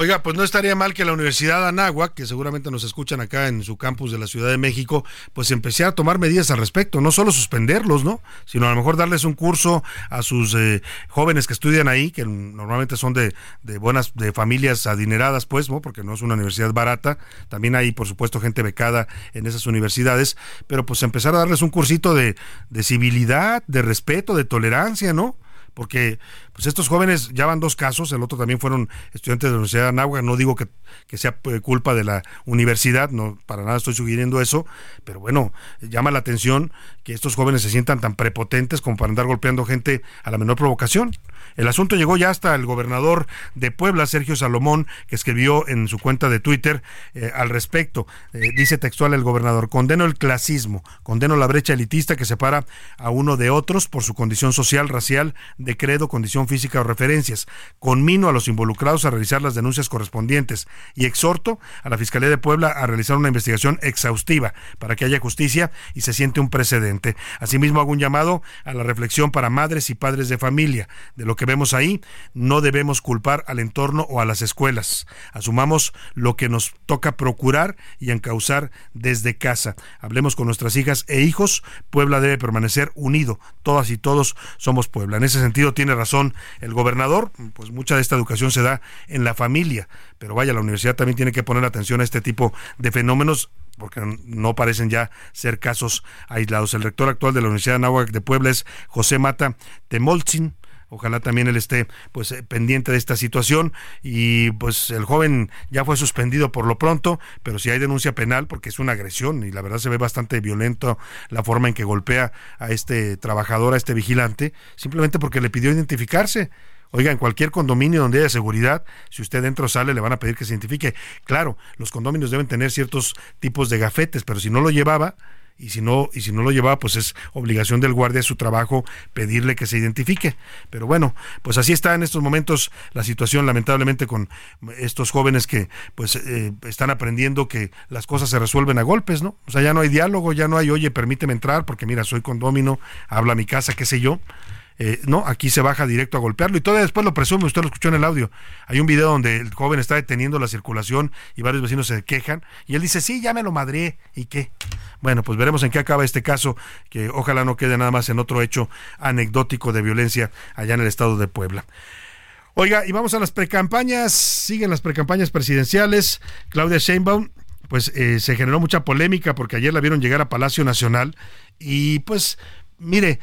Oiga, pues no estaría mal que la Universidad Anáhuac, que seguramente nos escuchan acá en su campus de la Ciudad de México, pues empecé a tomar medidas al respecto, no solo suspenderlos, ¿no? Sino a lo mejor darles un curso a sus eh, jóvenes que estudian ahí, que normalmente son de, de, buenas, de familias adineradas, pues, ¿no? Porque no es una universidad barata. También hay, por supuesto, gente becada en esas universidades, pero pues empezar a darles un cursito de, de civilidad, de respeto, de tolerancia, ¿no? Porque pues estos jóvenes ya van dos casos, el otro también fueron estudiantes de la Universidad de Anáhuac, no digo que, que sea eh, culpa de la universidad, no para nada estoy sugiriendo eso, pero bueno, llama la atención que estos jóvenes se sientan tan prepotentes como para andar golpeando gente a la menor provocación. El asunto llegó ya hasta el gobernador de Puebla, Sergio Salomón, que escribió en su cuenta de Twitter eh, al respecto. Eh, dice textual el gobernador, condeno el clasismo, condeno la brecha elitista que separa a uno de otros por su condición social, racial, de credo, condición física o referencias. Conmino a los involucrados a realizar las denuncias correspondientes y exhorto a la Fiscalía de Puebla a realizar una investigación exhaustiva para que haya justicia y se siente un precedente. Asimismo, hago un llamado a la reflexión para madres y padres de familia. De lo que vemos ahí, no debemos culpar al entorno o a las escuelas. Asumamos lo que nos toca procurar y encauzar desde casa. Hablemos con nuestras hijas e hijos. Puebla debe permanecer unido. Todas y todos somos Puebla. En ese sentido tiene razón el gobernador, pues mucha de esta educación se da en la familia, pero vaya, la universidad también tiene que poner atención a este tipo de fenómenos porque no parecen ya ser casos aislados. El rector actual de la Universidad de Anáhuac de Puebla es José Mata Temolzin, Ojalá también él esté pues eh, pendiente de esta situación y pues el joven ya fue suspendido por lo pronto, pero si hay denuncia penal porque es una agresión y la verdad se ve bastante violento la forma en que golpea a este trabajador, a este vigilante, simplemente porque le pidió identificarse. Oiga, en cualquier condominio donde haya seguridad, si usted dentro sale, le van a pedir que se identifique. Claro, los condominios deben tener ciertos tipos de gafetes, pero si no lo llevaba, y si no y si no lo llevaba pues es obligación del guardia su trabajo pedirle que se identifique. Pero bueno pues así está en estos momentos la situación lamentablemente con estos jóvenes que pues eh, están aprendiendo que las cosas se resuelven a golpes no o sea ya no hay diálogo ya no hay oye permíteme entrar porque mira soy condómino habla mi casa qué sé yo eh, no, aquí se baja directo a golpearlo y todavía después lo presume, usted lo escuchó en el audio. Hay un video donde el joven está deteniendo la circulación y varios vecinos se quejan y él dice, sí, ya me lo madré, ¿y qué? Bueno, pues veremos en qué acaba este caso, que ojalá no quede nada más en otro hecho anecdótico de violencia allá en el estado de Puebla. Oiga, y vamos a las precampañas, siguen las precampañas presidenciales. Claudia Sheinbaum, pues eh, se generó mucha polémica porque ayer la vieron llegar a Palacio Nacional y pues mire,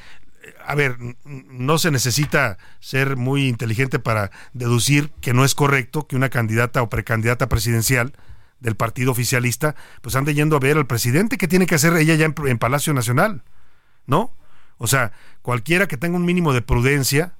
a ver, no se necesita ser muy inteligente para deducir que no es correcto que una candidata o precandidata presidencial del partido oficialista pues ande yendo a ver al presidente que tiene que hacer ella ya en, Palacio Nacional, ¿no? O sea, cualquiera que tenga un mínimo de prudencia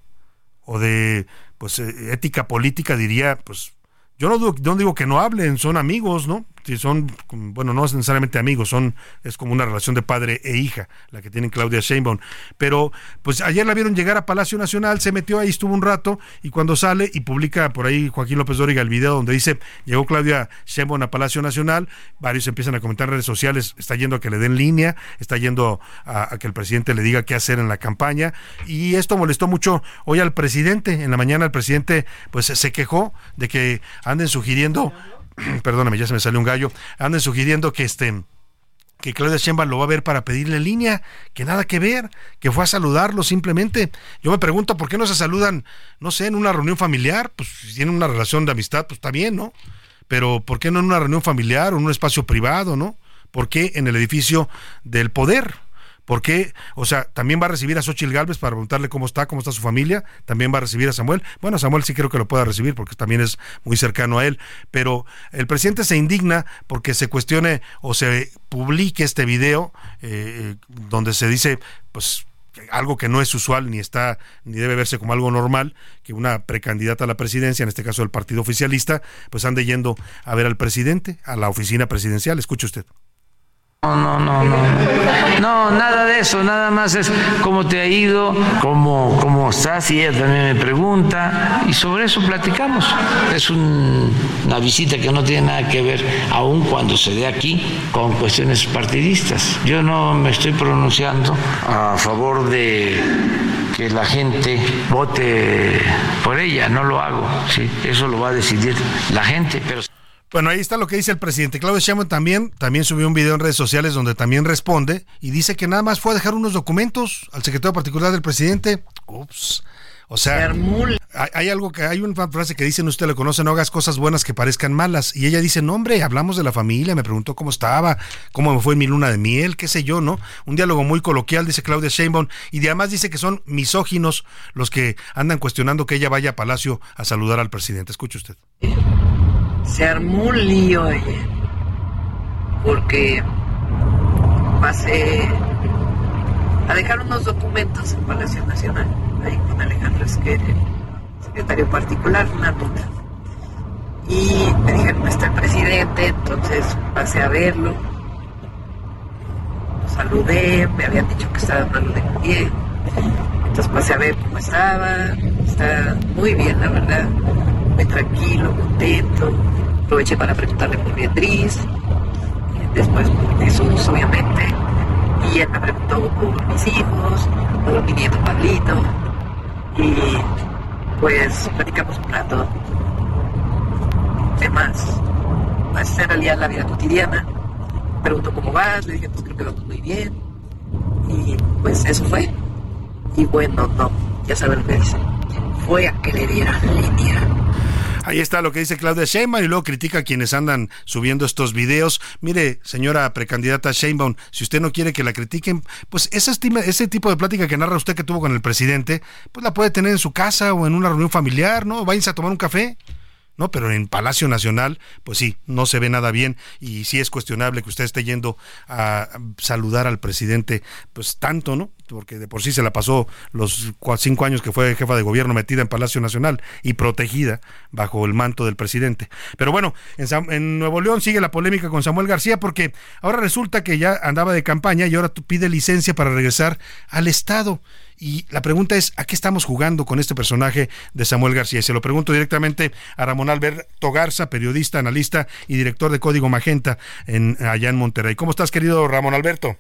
o de pues eh, ética política diría, pues yo no digo que no hablen, son amigos, ¿no? Son, bueno, no es necesariamente amigos, son, es como una relación de padre e hija, la que tienen Claudia Sheinbaum. Pero, pues ayer la vieron llegar a Palacio Nacional, se metió ahí, estuvo un rato, y cuando sale y publica por ahí Joaquín López Dóriga el video donde dice, llegó Claudia Sheinbaum a Palacio Nacional, varios empiezan a comentar en redes sociales, está yendo a que le den línea, está yendo a, a que el presidente le diga qué hacer en la campaña, y esto molestó mucho hoy al presidente, en la mañana el presidente pues se quejó de que anden sugiriendo [clears throat] perdóname, ya se me salió un gallo, anden sugiriendo que este que Claudia Sheinbaum lo va a ver para pedirle línea, que nada que ver, que fue a saludarlo simplemente. Yo me pregunto por qué no se saludan, no sé, en una reunión familiar, pues si tienen una relación de amistad, pues está bien, ¿no? Pero ¿por qué no en una reunión familiar o en un espacio privado, ¿no? ¿Por qué en el edificio del poder? ¿Por qué? O sea, también va a recibir a Xochitl Galvez para preguntarle cómo está, cómo está su familia. También va a recibir a Samuel. Bueno, Samuel sí creo que lo pueda recibir porque también es muy cercano a él. Pero el presidente se indigna porque se cuestione o se publique este video eh, donde se dice, pues algo que no es usual ni está ni debe verse como algo normal que una precandidata a la presidencia en este caso del partido oficialista pues ande yendo a ver al presidente a la oficina presidencial escuche usted no, no, no, no. Nada de eso, nada más es cómo te ha ido, cómo, cómo estás, y ella también me pregunta, y sobre eso platicamos. Es una visita que no tiene nada que ver, aun cuando se dé aquí, con cuestiones partidistas. Yo no me estoy pronunciando a favor de que la gente vote por ella, no lo hago, ¿sí? eso lo va a decidir la gente, pero... Bueno, ahí está lo que dice el presidente. Claudio Sheinbaum también, también subió un video en redes sociales donde también responde y dice que nada más fue a dejar unos documentos al secretario particular del presidente. Ups. O sea, hay, hay, algo que hay una frase que dicen usted le conoce, no hagas cosas buenas que parezcan malas. Y ella dice, no hombre, hablamos de la familia, me preguntó cómo estaba, cómo me fue mi luna de miel, qué sé yo, ¿no? Un diálogo muy coloquial, dice Claudia Sheinbaum, y además dice que son misóginos los que andan cuestionando que ella vaya a Palacio a saludar al presidente. Escuche usted. Se armó un lío ayer, porque pasé a dejar unos documentos en Palacio Nacional, ahí con Alejandro Esquer, secretario particular, una ruta. Y me dijeron, no está el presidente, entonces pasé a verlo. Lo saludé, me habían dicho que estaba malo de pie. Entonces pasé a ver cómo estaba. Está muy bien, la verdad. Muy tranquilo, contento. Aproveché para preguntarle por Beatriz. Después por Jesús, obviamente y él me preguntó por mis hijos, por mi nieto Pablito, y pues platicamos un rato temas, pues en realidad la vida cotidiana. Preguntó cómo vas, le dije pues creo que vamos muy bien, y pues eso fue. Y bueno, no, ya saben lo que dice, fue a que le diera línea. Ahí está lo que dice Claudia Sheinbaum y luego critica a quienes andan subiendo estos videos. Mire, señora precandidata Sheinbaum, si usted no quiere que la critiquen, pues ese, ese tipo de plática que narra usted que tuvo con el presidente, pues la puede tener en su casa o en una reunión familiar, ¿no? Váyanse a tomar un café. ¿No? Pero en Palacio Nacional, pues sí, no se ve nada bien y sí es cuestionable que usted esté yendo a saludar al presidente, pues tanto, ¿no? Porque de por sí se la pasó los cinco años que fue jefa de gobierno metida en Palacio Nacional y protegida bajo el manto del presidente. Pero bueno, en, en Nuevo León sigue la polémica con Samuel García porque ahora resulta que ya andaba de campaña y ahora pide licencia para regresar al Estado. Y la pregunta es, ¿a qué estamos jugando con este personaje de Samuel García? Y se lo pregunto directamente a Ramón Alberto Garza, periodista, analista y director de Código Magenta en, allá en Monterrey. ¿Cómo estás, querido Ramón Alberto?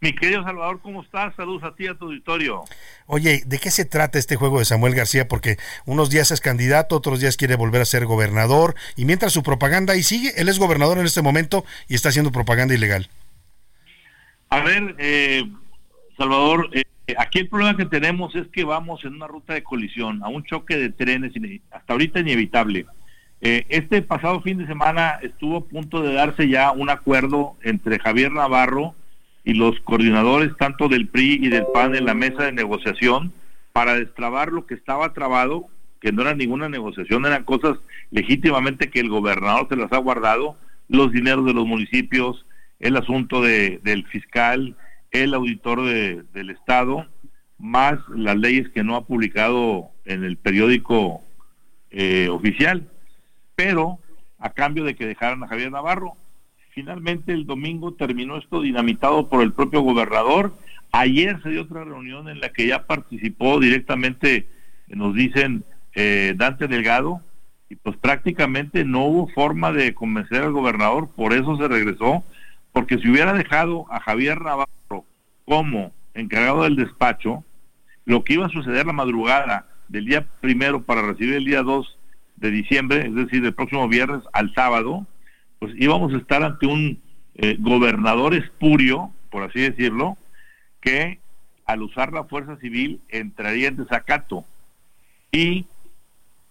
Mi querido Salvador, ¿cómo estás? Saludos a ti, a tu auditorio. Oye, ¿de qué se trata este juego de Samuel García? Porque unos días es candidato, otros días quiere volver a ser gobernador, y mientras su propaganda ahí sigue, él es gobernador en este momento y está haciendo propaganda ilegal. A ver, eh, Salvador, eh, aquí el problema que tenemos es que vamos en una ruta de colisión, a un choque de trenes, hasta ahorita inevitable. Eh, este pasado fin de semana estuvo a punto de darse ya un acuerdo entre Javier Navarro y los coordinadores tanto del PRI y del PAN en la mesa de negociación para destrabar lo que estaba trabado, que no era ninguna negociación, eran cosas legítimamente que el gobernador se las ha guardado, los dineros de los municipios, el asunto de, del fiscal, el auditor de, del Estado, más las leyes que no ha publicado en el periódico eh, oficial, pero a cambio de que dejaran a Javier Navarro. Finalmente el domingo terminó esto dinamitado por el propio gobernador. Ayer se dio otra reunión en la que ya participó directamente, nos dicen, eh, Dante Delgado, y pues prácticamente no hubo forma de convencer al gobernador, por eso se regresó, porque si hubiera dejado a Javier Navarro como encargado del despacho, lo que iba a suceder la madrugada del día primero para recibir el día 2 de diciembre, es decir, del próximo viernes al sábado, pues íbamos a estar ante un eh, gobernador espurio, por así decirlo, que al usar la fuerza civil entraría en desacato. Y,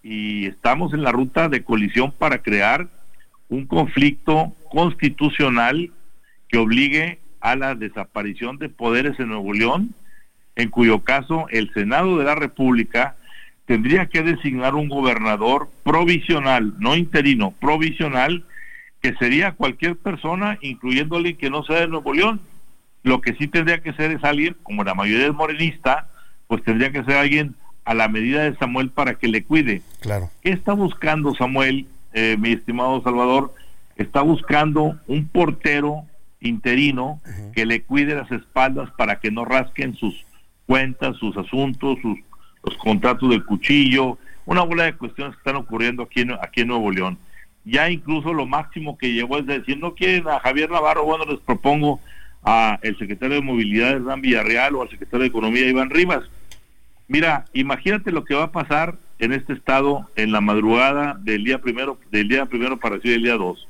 y estamos en la ruta de colisión para crear un conflicto constitucional que obligue a la desaparición de poderes en Nuevo León, en cuyo caso el Senado de la República tendría que designar un gobernador provisional, no interino, provisional, que sería cualquier persona, incluyendo alguien que no sea de Nuevo León. Lo que sí tendría que ser es alguien, como la mayoría es morenista, pues tendría que ser alguien a la medida de Samuel para que le cuide. Claro. ¿Qué está buscando Samuel, eh, mi estimado Salvador? Está buscando un portero interino que le cuide las espaldas para que no rasquen sus cuentas, sus asuntos, sus los contratos del cuchillo, una bola de cuestiones que están ocurriendo aquí en, aquí en Nuevo León. Ya incluso lo máximo que llegó es decir, no quieren a Javier Navarro, bueno, les propongo a el secretario de Movilidad Hernán Villarreal o al secretario de Economía Iván Rivas. Mira, imagínate lo que va a pasar en este estado en la madrugada del día primero, del día primero para decir el día dos.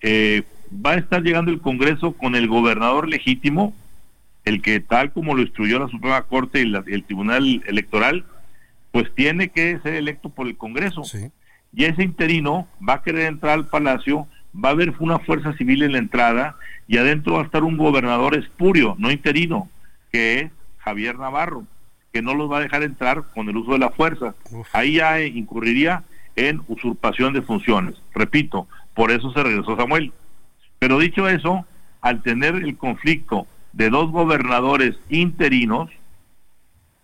eh, va a estar llegando el Congreso con el gobernador legítimo, el que tal como lo instruyó la Suprema Corte y el Tribunal Electoral, pues tiene que ser electo por el Congreso. Y ese interino va a querer entrar al Palacio, va a haber una fuerza civil en la entrada y adentro va a estar un gobernador espurio, no interino, que es Javier Navarro, que no los va a dejar entrar con el uso de la fuerza. Ahí ya incurriría en usurpación de funciones. Repito, por eso se regresó Samuel. Pero dicho eso, al tener el conflicto de dos gobernadores interinos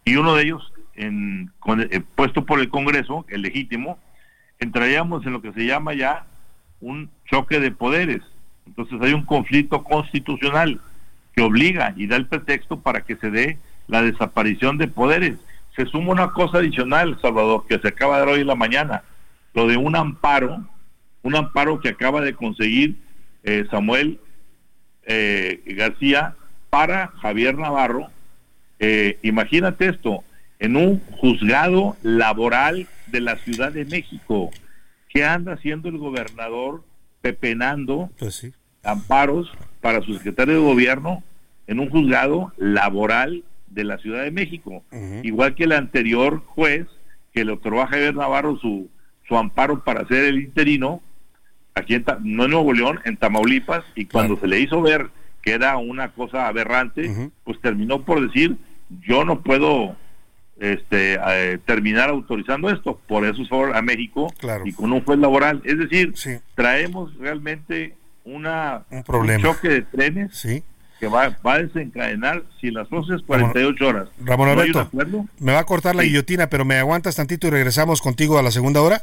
y uno de ellos en, eh, puesto por el Congreso, el legítimo, entraríamos en lo que se llama ya un choque de poderes. Entonces hay un conflicto constitucional que obliga y da el pretexto para que se dé la desaparición de poderes. Se suma una cosa adicional, Salvador, que se acaba de dar hoy en la mañana, lo de un amparo, un amparo que acaba de conseguir eh, Samuel eh, García para Javier Navarro. Eh, imagínate esto, en un juzgado laboral de la Ciudad de México. ¿Qué anda haciendo el gobernador pepenando pues amparos para su secretario de gobierno en un juzgado laboral de la Ciudad de México? Igual que el anterior juez que le otorgó a Javier Navarro su, su amparo para ser el interino, aquí en, no en Nuevo León, en Tamaulipas, y cuando se le hizo ver que era una cosa aberrante, pues terminó por decir, yo no puedo este, eh, terminar autorizando esto, por eso fue a México y con un juez laboral. Es decir, traemos realmente una, un, problema. choque de trenes que va, va, a desencadenar si las 12 48 horas. Ramón Alberto, me va a cortar la guillotina, pero me aguantas tantito y regresamos contigo a la segunda hora.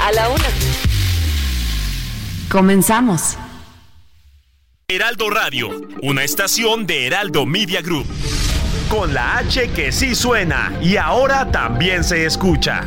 A la Una Comenzamos. Heraldo Radio, una estación de Heraldo Media Group. Con la H que sí suena y ahora también se escucha.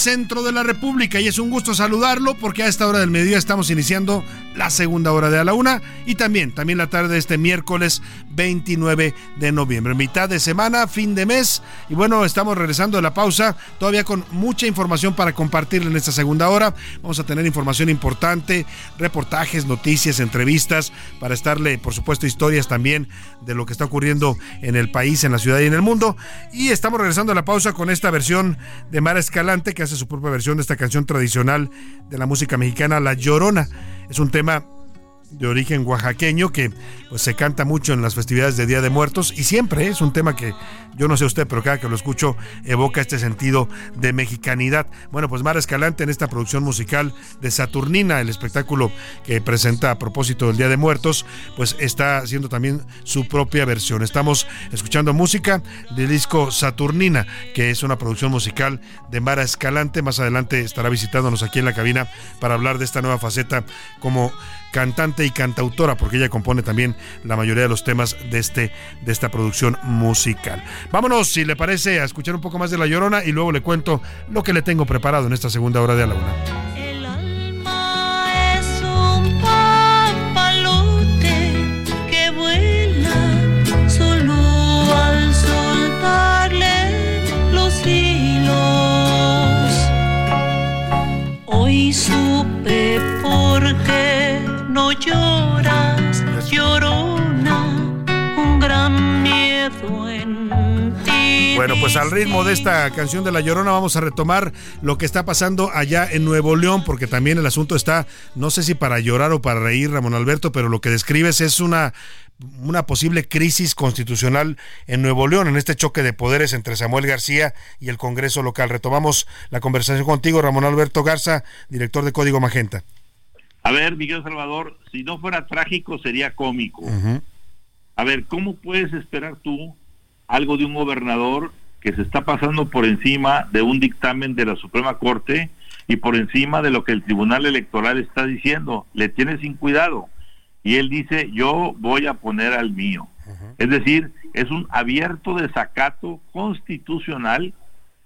Centro de la República y es un gusto saludarlo porque a esta hora del mediodía estamos iniciando la segunda hora de a la una y también, también la tarde de este miércoles 29 de noviembre. Mitad de semana, fin de mes y bueno, estamos regresando de la pausa todavía con mucha información para compartirle en esta segunda hora. Vamos a tener información importante, reportajes, noticias, entrevistas para estarle, por supuesto, historias también de lo que está ocurriendo en el país, en la ciudad y en el mundo. Y estamos regresando a la pausa con esta versión de Mara Escalante que hace su propia versión de esta canción tradicional de la música mexicana, La Llorona. Es un tema de origen oaxaqueño que pues, se canta mucho en las festividades de Día de Muertos y siempre es un tema que yo no sé usted, pero cada que lo escucho evoca este sentido de mexicanidad. Bueno, pues Mara Escalante en esta producción musical de Saturnina, el espectáculo que presenta a propósito del Día de Muertos, pues está haciendo también su propia versión. Estamos escuchando música del disco Saturnina, que es una producción musical de Mara Escalante. Más adelante estará visitándonos aquí en la cabina para hablar de esta nueva faceta como cantante y cantautora, porque ella compone también la mayoría de los temas de, este, de esta producción musical. Vámonos, si le parece, a escuchar un poco más de La Llorona y luego le cuento lo que le tengo preparado en esta segunda hora de a la una. El alma es un que vuela solo al soltarle los hilos. Lloras, llorona, un gran miedo en ti. Bueno, pues al ritmo de esta canción de La Llorona vamos a retomar lo que está pasando allá en Nuevo León, porque también el asunto está, no sé si para llorar o para reír, Ramón Alberto, pero lo que describes es una una posible crisis constitucional en Nuevo León, en este choque de poderes entre Samuel García y el Congreso local. Retomamos la conversación contigo, Ramón Alberto Garza, director de Código Magenta. A ver, Miguel Salvador, si no fuera trágico sería cómico. A ver, ¿cómo puedes esperar tú algo de un gobernador que se está pasando por encima de un dictamen de la Suprema Corte y por encima de lo que el Tribunal Electoral está diciendo? Le tiene sin cuidado. Y él dice, yo voy a poner al mío. Es decir, es un abierto desacato constitucional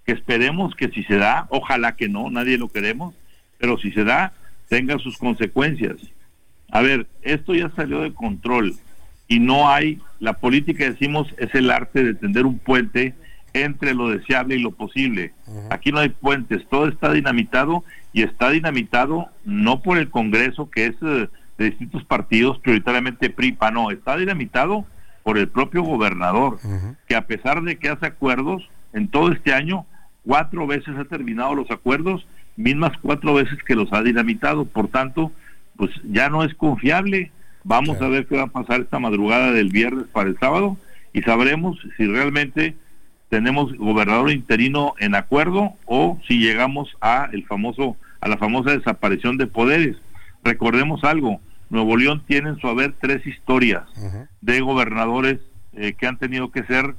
que esperemos que si se da, ojalá que no, nadie lo queremos, pero si se da, tenga sus consecuencias. A ver, esto ya salió de control y no hay, la política decimos es el arte de tender un puente entre lo deseable y lo posible. Aquí no hay puentes, todo está dinamitado y está dinamitado no por el Congreso que es eh, de distintos partidos, prioritariamente PRI, PAN, no, está dinamitado por el propio gobernador, que a pesar de que hace acuerdos, en todo este año, cuatro veces ha terminado los acuerdos, mismas cuatro veces que los ha dinamitado, por tanto, pues ya no es confiable. Vamos a ver qué va a pasar esta madrugada del viernes para el sábado y sabremos si realmente tenemos gobernador interino en acuerdo o si llegamos a el famoso a la famosa desaparición de poderes. Recordemos algo, Nuevo León tiene en su haber tres historias de gobernadores eh, que han tenido que ser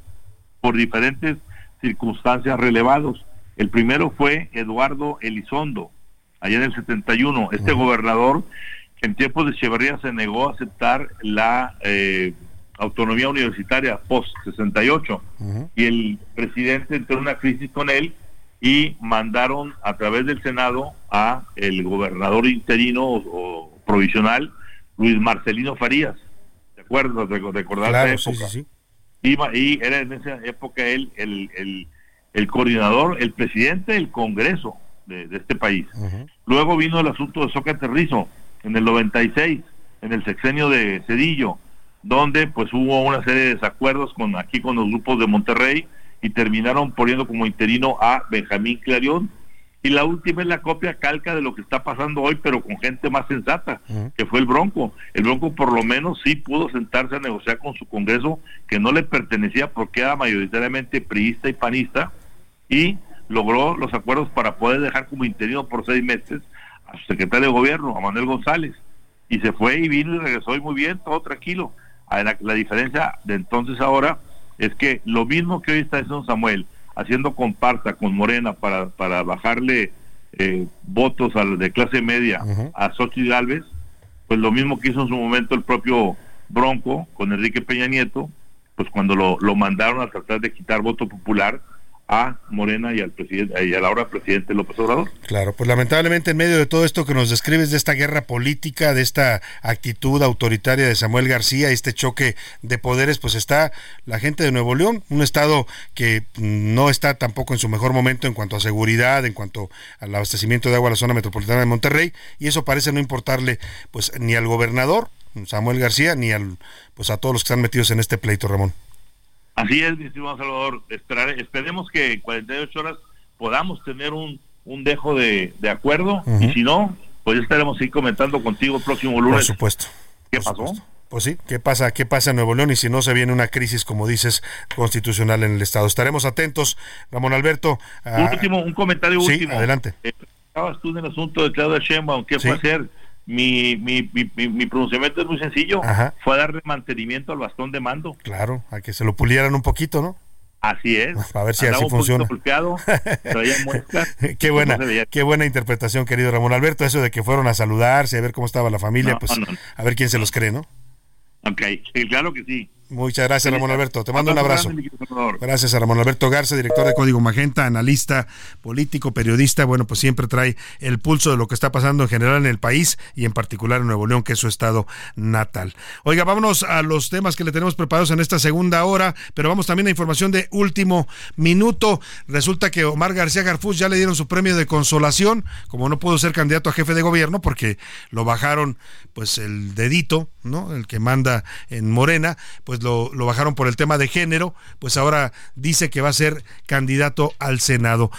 por diferentes circunstancias relevados. El primero fue Eduardo Elizondo, allá en el 71, este gobernador que en tiempos de Echeverría se negó a aceptar la eh, autonomía universitaria post-68 y el presidente entró en una crisis con él y mandaron a través del Senado a el gobernador interino o, provisional Luis Marcelino Farías. ¿De acuerdo? Recordar Claro, sí, época. sí, sí. Y, y era en esa época él el, el, el coordinador, el presidente del Congreso de, de este país. Luego vino el asunto de Sócrates Rizo en el 96, en el sexenio de Cedillo, donde pues hubo una serie de desacuerdos con aquí con los grupos de Monterrey y terminaron poniendo como interino a Benjamín Clarión. Y la última es la copia calca de lo que está pasando hoy, pero con gente más sensata, que fue el Bronco. El Bronco por lo menos sí pudo sentarse a negociar con su Congreso, que no le pertenecía porque era mayoritariamente priista y panista, y logró los acuerdos para poder dejar como interino por seis meses a su secretario de gobierno, a Manuel González. Y se fue y vino y regresó y muy bien, todo tranquilo. A La, la diferencia de entonces a ahora es que lo mismo que hoy está haciendo Samuel, haciendo comparsa con Morena para, para bajarle eh, votos al de clase media a Xochitl Galvez, pues lo mismo que hizo en su momento el propio Bronco con Enrique Peña Nieto, pues cuando lo, lo mandaron a tratar de quitar voto popular a Morena y al presidente y a la hora presidente López Obrador. Claro, pues lamentablemente en medio de todo esto que nos describes de esta guerra política, de esta actitud autoritaria de Samuel García, este choque de poderes, pues está la gente de Nuevo León, un estado que no está tampoco en su mejor momento en cuanto a seguridad, en cuanto al abastecimiento de agua a la zona metropolitana de Monterrey, y eso parece no importarle pues ni al gobernador Samuel García ni al pues a todos los que están metidos en este pleito, Ramón. Así es, mi estimado Salvador. Esperar, esperemos que en 48 horas podamos tener un, un dejo de, de acuerdo y si no, pues estaremos ahí comentando contigo el próximo lunes. Por supuesto. ¿Qué pasó? Pues sí, ¿qué pasa, ¿qué pasa en Nuevo León? Y si no se viene una crisis, como dices, constitucional en el Estado. Estaremos atentos, Ramón Alberto. Un último, un comentario sí, último. adelante. Eh, estabas tú en el asunto de Claudia Sheinbaum, ¿qué Sí. fue hacer? Mi, mi, mi, mi, mi pronunciamiento es muy sencillo. Ajá. Fue darle mantenimiento al bastón de mando. Claro, a que se lo pulieran un poquito, ¿no? Así es. [laughs] A ver si Andaba así funciona. golpeado, [laughs] qué buena, No qué buena interpretación, querido Ramón Alberto, eso de que fueron a saludarse, a ver cómo estaba la familia, No, pues no, a ver quién se los cree, ¿no? Ok, claro que sí. Muchas gracias, Ramón Alberto. Te mando un Abrazo. Gracias a Ramón Alberto Garza, director de Código Magenta, analista político, periodista. Bueno, pues siempre trae el pulso de lo que está pasando en general en el país y en particular en Nuevo León, que es su estado natal. Oiga, vámonos a los temas que le tenemos preparados en esta segunda hora, pero vamos también a información de último minuto. Resulta que Omar García Garfús ya le dieron su premio de consolación, como no pudo ser candidato a jefe de gobierno porque lo bajaron pues el dedito, ¿no? El que manda en Morena, pues lo, lo bajaron por el tema de género, pues ahora dice que va a ser candidato al Senado.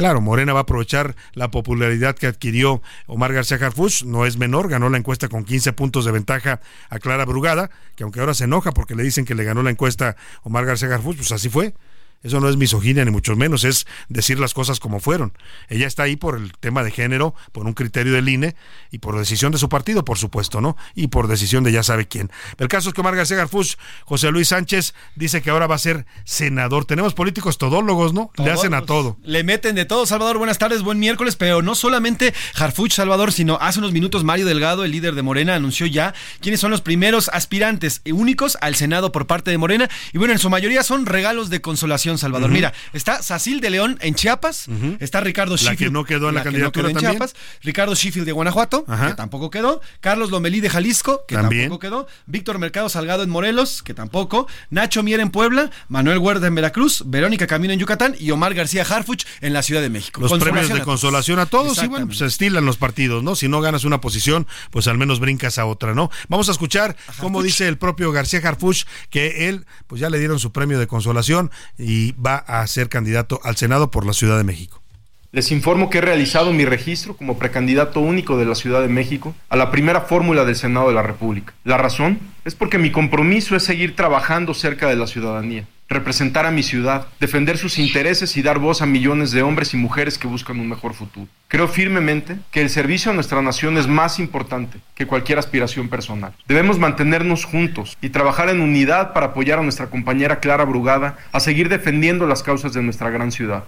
Claro, Morena va a aprovechar la popularidad que adquirió Omar García Harfuch, no es menor, ganó la encuesta con 15 puntos de ventaja a Clara Brugada, que aunque ahora se enoja porque le dicen que le ganó la encuesta Omar García Harfuch, pues así fue. Eso no es misoginia ni mucho menos, es decir las cosas como fueron. Ella está ahí por el tema de género, por un criterio del INE y por decisión de su partido, por supuesto, ¿no? Y por decisión de ya sabe quién. El caso es que Omar García Garfus, José Luis Sánchez, dice que ahora va a ser senador. Tenemos políticos todólogos, ¿no? Le hacen a todo. Le meten de todo, Salvador. Buenas tardes, buen miércoles. Pero no solamente Harfuch, Salvador, sino hace unos minutos Mario Delgado, el líder de Morena, anunció ya quiénes son los primeros aspirantes únicos al Senado por parte de Morena. Y bueno, en su mayoría son regalos de consolación, Salvador. Mira, está Sacil de León en Chiapas, está Ricardo La que Sheffield. no quedó en la que candidatura quedó en. Chiapas, Ricardo Sheffield de Guanajuato, Ajá. que tampoco quedó, Carlos Lomelí de Jalisco, que También. tampoco quedó, Víctor Mercado Salgado en Morelos, que tampoco, Nacho Mier en Puebla, Manuel Huerta en Veracruz, Verónica Camino en Yucatán y Omar García Harfuch en la Ciudad de México. Los premios de consolación a todos y bueno, pues se estilan los partidos, ¿no? Si no ganas una posición, pues al menos brincas a otra, ¿no? Vamos a escuchar cómo dice el propio García Harfuch que él, pues ya le dieron su premio de consolación y va a ser candidato al Senado por la Ciudad de México. Les informo que he realizado mi registro como precandidato único de la Ciudad de México a la primera fórmula del Senado de la República. La razón es porque mi compromiso es seguir trabajando cerca de la ciudadanía, representar a mi ciudad, defender sus intereses y dar voz a millones de hombres y mujeres que buscan un mejor futuro. Creo firmemente que el servicio a nuestra nación es más importante que cualquier aspiración personal. Debemos mantenernos juntos y trabajar en unidad para apoyar a nuestra compañera Clara Brugada a seguir defendiendo las causas de nuestra gran ciudad.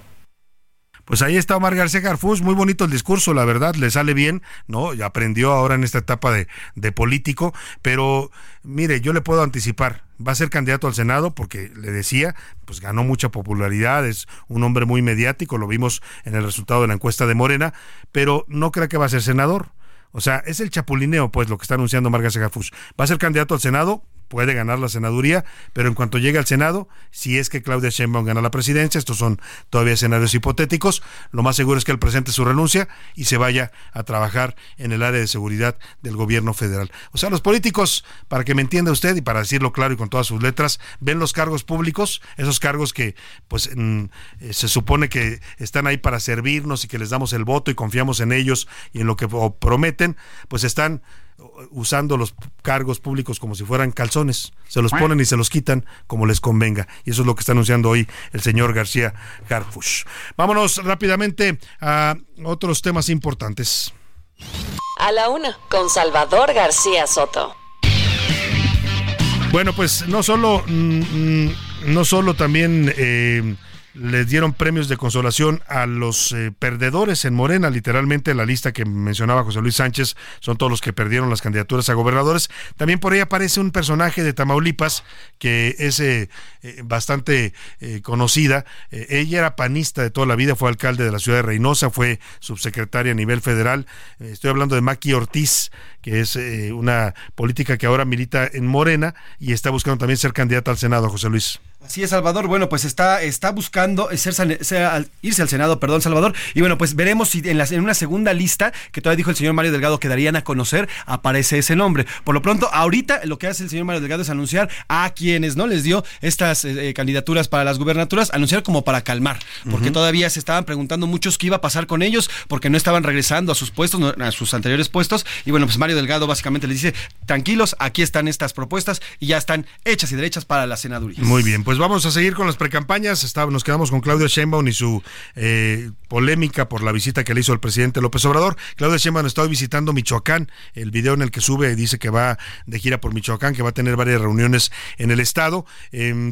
Pues ahí está Omar García Garfús, muy bonito el discurso, la verdad, le sale bien, ¿no? Ya aprendió ahora en esta etapa de, de político, pero mire, yo le puedo anticipar, va a ser candidato al Senado porque le decía, pues ganó mucha popularidad, es un hombre muy mediático, lo vimos en el resultado de la encuesta de Morena, pero no creo que va a ser senador. O sea, es el chapulineo, pues, lo que está anunciando Omar García Garfús. Va a ser candidato al Senado, puede ganar la senaduría, pero en cuanto llegue al Senado, si es que Claudia Sheinbaum gana la presidencia, estos son todavía escenarios hipotéticos, lo más seguro es que él presente su renuncia y se vaya a trabajar en el área de seguridad del gobierno federal. O sea, los políticos, para que me entienda usted y para decirlo claro y con todas sus letras, ven los cargos públicos, esos cargos que pues mm, eh, se supone que están ahí para servirnos y que les damos el voto y confiamos en ellos y en lo que prometen, pues están usando los cargos públicos como si fueran calzones. Se los ponen y se los quitan como les convenga. Y eso es lo que está anunciando hoy el señor García Harfush. Vámonos rápidamente a otros temas importantes. A la una, con Salvador García Soto. Bueno, pues no solo, mm, mm, no solo también eh, les dieron premios de consolación a los eh, perdedores en Morena, literalmente la lista que mencionaba José Luis Sánchez son todos los que perdieron las candidaturas a gobernadores. También por ahí aparece un personaje de Tamaulipas que es eh, eh, bastante conocida. ella era panista de toda la vida, fue alcalde de la ciudad de Reynosa, fue subsecretaria a nivel federal. estoy hablando de Maki Ortiz, que es una política que ahora milita en Morena y está buscando también ser candidata al Senado, José Luis. Así es, Salvador. Bueno, pues está, está buscando ser, irse al Senado, perdón, Salvador. Y bueno, pues veremos si en, en una segunda lista, que todavía dijo el señor Mario Delgado que darían a conocer, aparece ese nombre. Por lo pronto, ahorita lo que hace el señor Mario Delgado es anunciar a quienes no les dio estas eh, eh, candidaturas para las gubernaturas, anunciar como para calmar, porque todavía se estaban preguntando muchos qué iba a pasar con ellos, porque no estaban regresando a sus puestos, a sus anteriores puestos. Y bueno, pues Mario Delgado básicamente les dice, tranquilos, aquí están estas propuestas y ya están hechas y derechas para la senaduría. Muy bien, pues vamos a seguir con las precampañas. nos quedamos con Claudio Sheinbaum y su eh, polémica por la visita que le hizo el presidente López Obrador. Claudio Sheinbaum está visitando Michoacán. El video en el que sube dice que va de gira por Michoacán, que va a tener varias reuniones en el estado.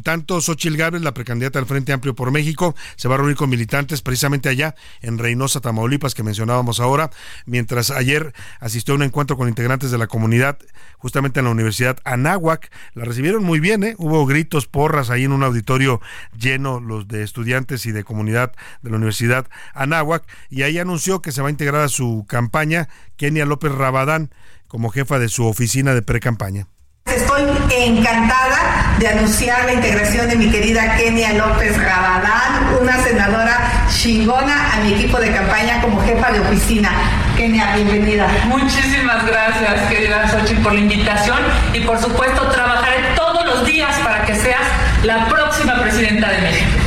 tanto Xochil Gálvez, la precandidata del Frente Amplio por México, se va a reunir con militantes precisamente allá en Reynosa, Tamaulipas, que mencionábamos ahora, mientras ayer asistió a un encuentro con integrantes de la comunidad justamente en la Universidad Anáhuac. La recibieron muy bien, ¿eh? hubo gritos, porras ahí en un auditorio lleno, los de estudiantes y de comunidad de la Universidad Anáhuac, y ahí anunció que se va a integrar a su campaña Kenia López Rabadán como jefa de su oficina de pre-campaña. Estoy encantada de anunciar la integración de mi querida Kenia López Rabadán, una senadora chingona a mi equipo de campaña como jefa de oficina. Kenia, bienvenida. Muchísimas gracias, querida Xochitl, por la invitación y por supuesto trabajaré todos los días para que seas la próxima presidenta de México.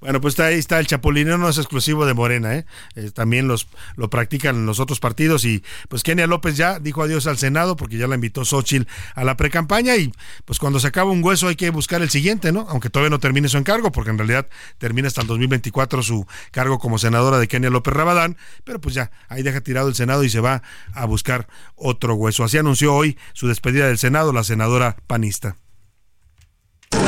Bueno, pues ahí está el chapulineo, no es exclusivo de Morena, ¿eh? ¿eh? también los, lo practican los otros partidos y pues Kenia López ya dijo adiós al Senado porque ya la invitó Xochitl a la precampaña y pues cuando se acaba un hueso hay que buscar el siguiente, ¿no? Aunque todavía no termine su encargo porque en realidad termina hasta el 2024 su cargo como senadora de Kenia López Rabadán, pero pues ya, ahí deja tirado el Senado y se va a buscar otro hueso. Así anunció hoy su despedida del Senado la senadora panista.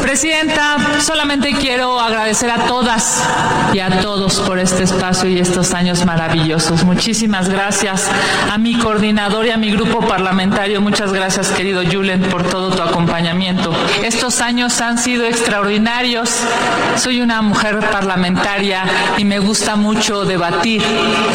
Presidenta, solamente quiero agradecer a todas y a todos por este espacio y estos años maravillosos. Muchísimas gracias a mi coordinador y a mi grupo parlamentario. Muchas gracias, querido Julen, por todo tu acompañamiento. Estos años han sido extraordinarios. Soy una mujer parlamentaria y me gusta mucho debatir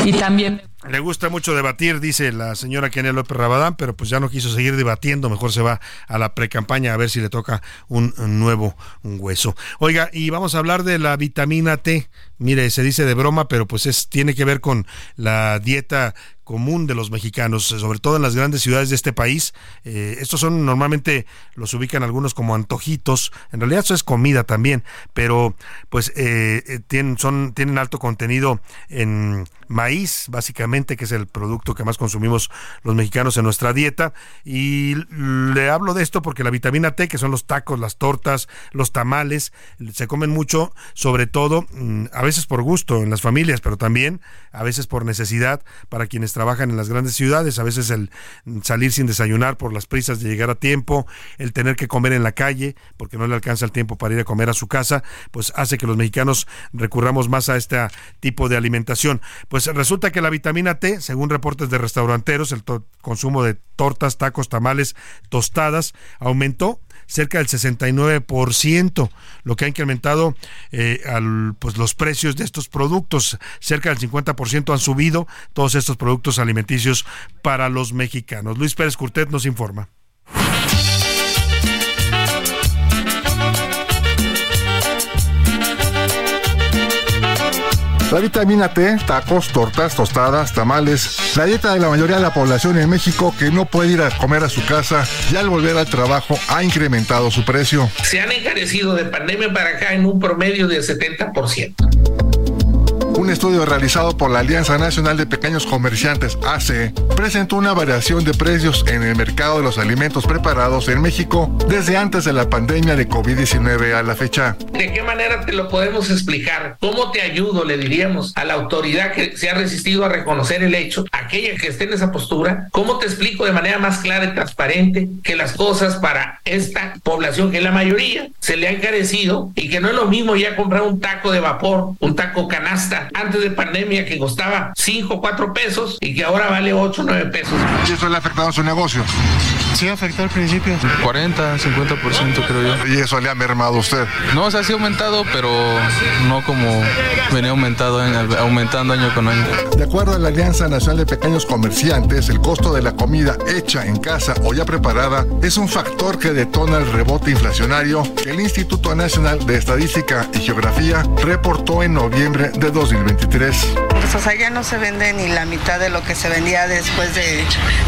y también le gusta mucho debatir, dice la señora Kenia López Rabadán, pero pues ya no quiso seguir debatiendo, mejor se va a la precampaña a ver si le toca un, nuevo hueso. Oiga, y vamos a hablar de la vitamina T. Mire, se dice de broma, pero pues es tiene que ver con la dieta común de los mexicanos, sobre todo en las grandes ciudades de este país. Eh, estos son normalmente los ubican algunos como antojitos. En realidad eso es comida también, pero pues eh, eh, tienen son tienen alto contenido en maíz, básicamente, que es el producto que más consumimos los mexicanos en nuestra dieta. Y le hablo de esto porque la vitamina T, que son los tacos, las tortas, los tamales, se comen mucho, sobre todo mm, a veces por gusto en las familias, pero también a veces por necesidad para quienes trabajan en las grandes ciudades, a veces el salir sin desayunar por las prisas de llegar a tiempo, el tener que comer en la calle porque no le alcanza el tiempo para ir a comer a su casa, pues hace que los mexicanos recurramos más a este tipo de alimentación. Pues resulta que la vitamina T, según reportes de restauranteros, el consumo de tortas, tacos, tamales, tostadas aumentó cerca del 69%, lo que ha incrementado eh, al, pues los precios de estos productos. Cerca del 50% han subido todos estos productos alimenticios para los mexicanos. Luis Pérez Curtet nos informa. La vitamina T, tacos, tortas, tostadas, tamales, la dieta de la mayoría de la población en México que no puede ir a comer a su casa y al volver al trabajo ha incrementado su precio. Se han encarecido de pandemia para acá en un promedio del 70%. Un estudio realizado por la Alianza Nacional de Pequeños Comerciantes, ACE, presentó una variación de precios en el mercado de los alimentos preparados en México desde antes de la pandemia de COVID-19 a la fecha. ¿De qué manera te lo podemos explicar? ¿Cómo te ayudo? Le diríamos a la autoridad que se ha resistido a reconocer el hecho, aquella que esté en esa postura. ¿Cómo te explico de manera más clara y transparente que las cosas para esta población, que la mayoría, se le ha encarecido y que no es lo mismo ya comprar un taco de vapor, un taco canasta antes de pandemia que costaba 5 o 4 pesos y que ahora vale 8 o 9 pesos. ¿Y eso le ha afectado a su negocio? Sí, afectó al principio. 40, 50% creo yo. ¿Y eso le ha mermado a usted? No, o sea, sí ha aumentado, pero no como venía aumentado, aumentando año con año. De acuerdo a la Alianza Nacional de Pequeños Comerciantes, el costo de la comida hecha en casa o ya preparada es un factor que detona el rebote inflacionario que el Instituto Nacional de Estadística y Geografía reportó en noviembre de 2023. Pues, o sea, ya no se vende ni la mitad de lo que se vendía después de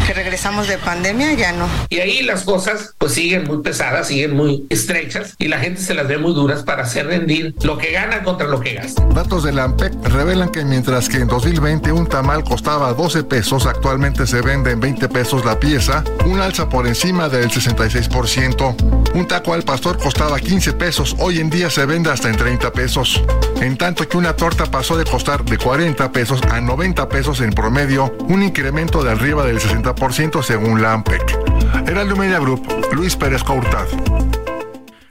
que regresamos de pandemia, ya no. Y ahí las cosas pues siguen muy pesadas, siguen muy estrechas y la gente se las ve muy duras para hacer rendir lo que gana contra lo que gasta. Datos de la AMPEC revelan que mientras que en 2020 un tamal costaba 12 pesos, actualmente se vende en 20 pesos la pieza, un alza por encima del 66%. Un taco al pastor costaba 15 pesos, hoy en día se vende hasta en 30 pesos. En tanto que una torta pasó de costar de 40 pesos a 90 pesos en promedio, un incremento de arriba del 60% según la AMPEC. Heraldo Media Group, Luis Pérez Courtad.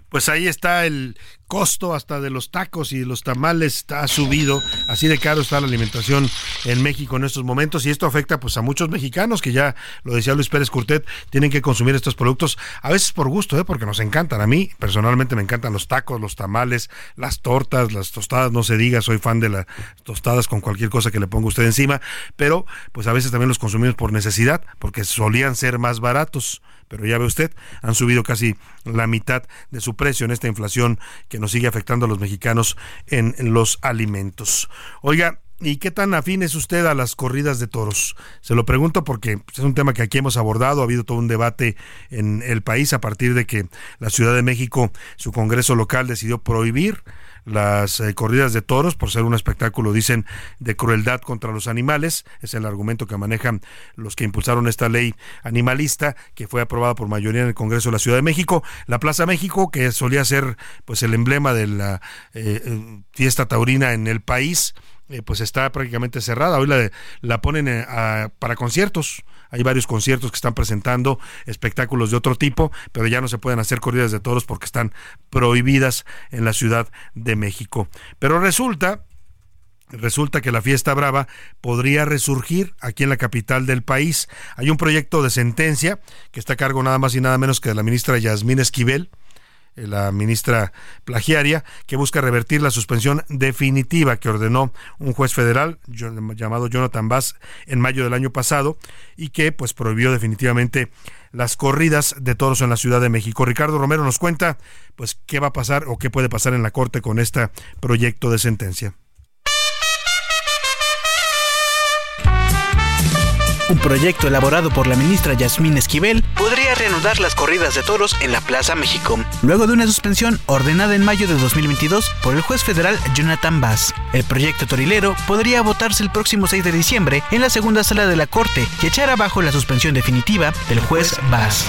Pues ahí está el costo hasta de los tacos y de los tamales está subido, así de caro está la alimentación en México en estos momentos y esto afecta pues a muchos mexicanos que ya lo decía Luis Pérez Curtet, tienen que consumir estos productos a veces por gusto, ¿eh? porque nos encantan. A mí personalmente me encantan los tacos, los tamales, las tortas, las tostadas, no se diga, soy fan de las tostadas con cualquier cosa que le ponga usted encima, pero pues a veces también los consumimos por necesidad, porque solían ser más baratos pero ya ve usted, han subido casi la mitad de su precio en esta inflación que nos sigue afectando a los mexicanos en los alimentos. Oiga, ¿Y qué tan afín es usted a las corridas de toros? Se lo pregunto porque pues, es un tema que aquí hemos abordado, ha habido todo un debate en el país a partir de que la Ciudad de México, su Congreso local, decidió prohibir las eh, corridas de toros por ser un espectáculo, dicen, de crueldad contra los animales. Es el argumento que manejan los que impulsaron esta ley animalista que fue aprobada por mayoría en el Congreso de la Ciudad de México. La Plaza México, que solía ser pues el emblema de la eh, eh, fiesta taurina en el país, pues está prácticamente cerrada. Hoy la, la ponen para conciertos. Hay varios conciertos que están presentando espectáculos de otro tipo, pero ya no se pueden hacer corridas de toros porque están prohibidas en la Ciudad de México. Pero resulta Resulta que la fiesta brava podría resurgir aquí en la capital del país. Hay un proyecto de sentencia que está a cargo nada más y nada menos que de la ministra Yasmín Esquivel, eh, la ministra plagiaria, que busca revertir la suspensión definitiva que ordenó un juez federal llamado Jonathan Bass en mayo del año pasado y que pues prohibió definitivamente las corridas de toros en la Ciudad de México. Ricardo Romero nos cuenta pues qué va a pasar o qué puede pasar en la Corte con este proyecto de sentencia. Un proyecto elaborado por la ministra Yasmín Esquivel podría reanudar las corridas de toros en la Plaza México, luego de una suspensión ordenada en mayo de 2022 por el juez federal Jonathan Bass. El proyecto torilero podría votarse el próximo 6 de diciembre en la segunda sala de la Corte y echar abajo la suspensión definitiva del juez Bass.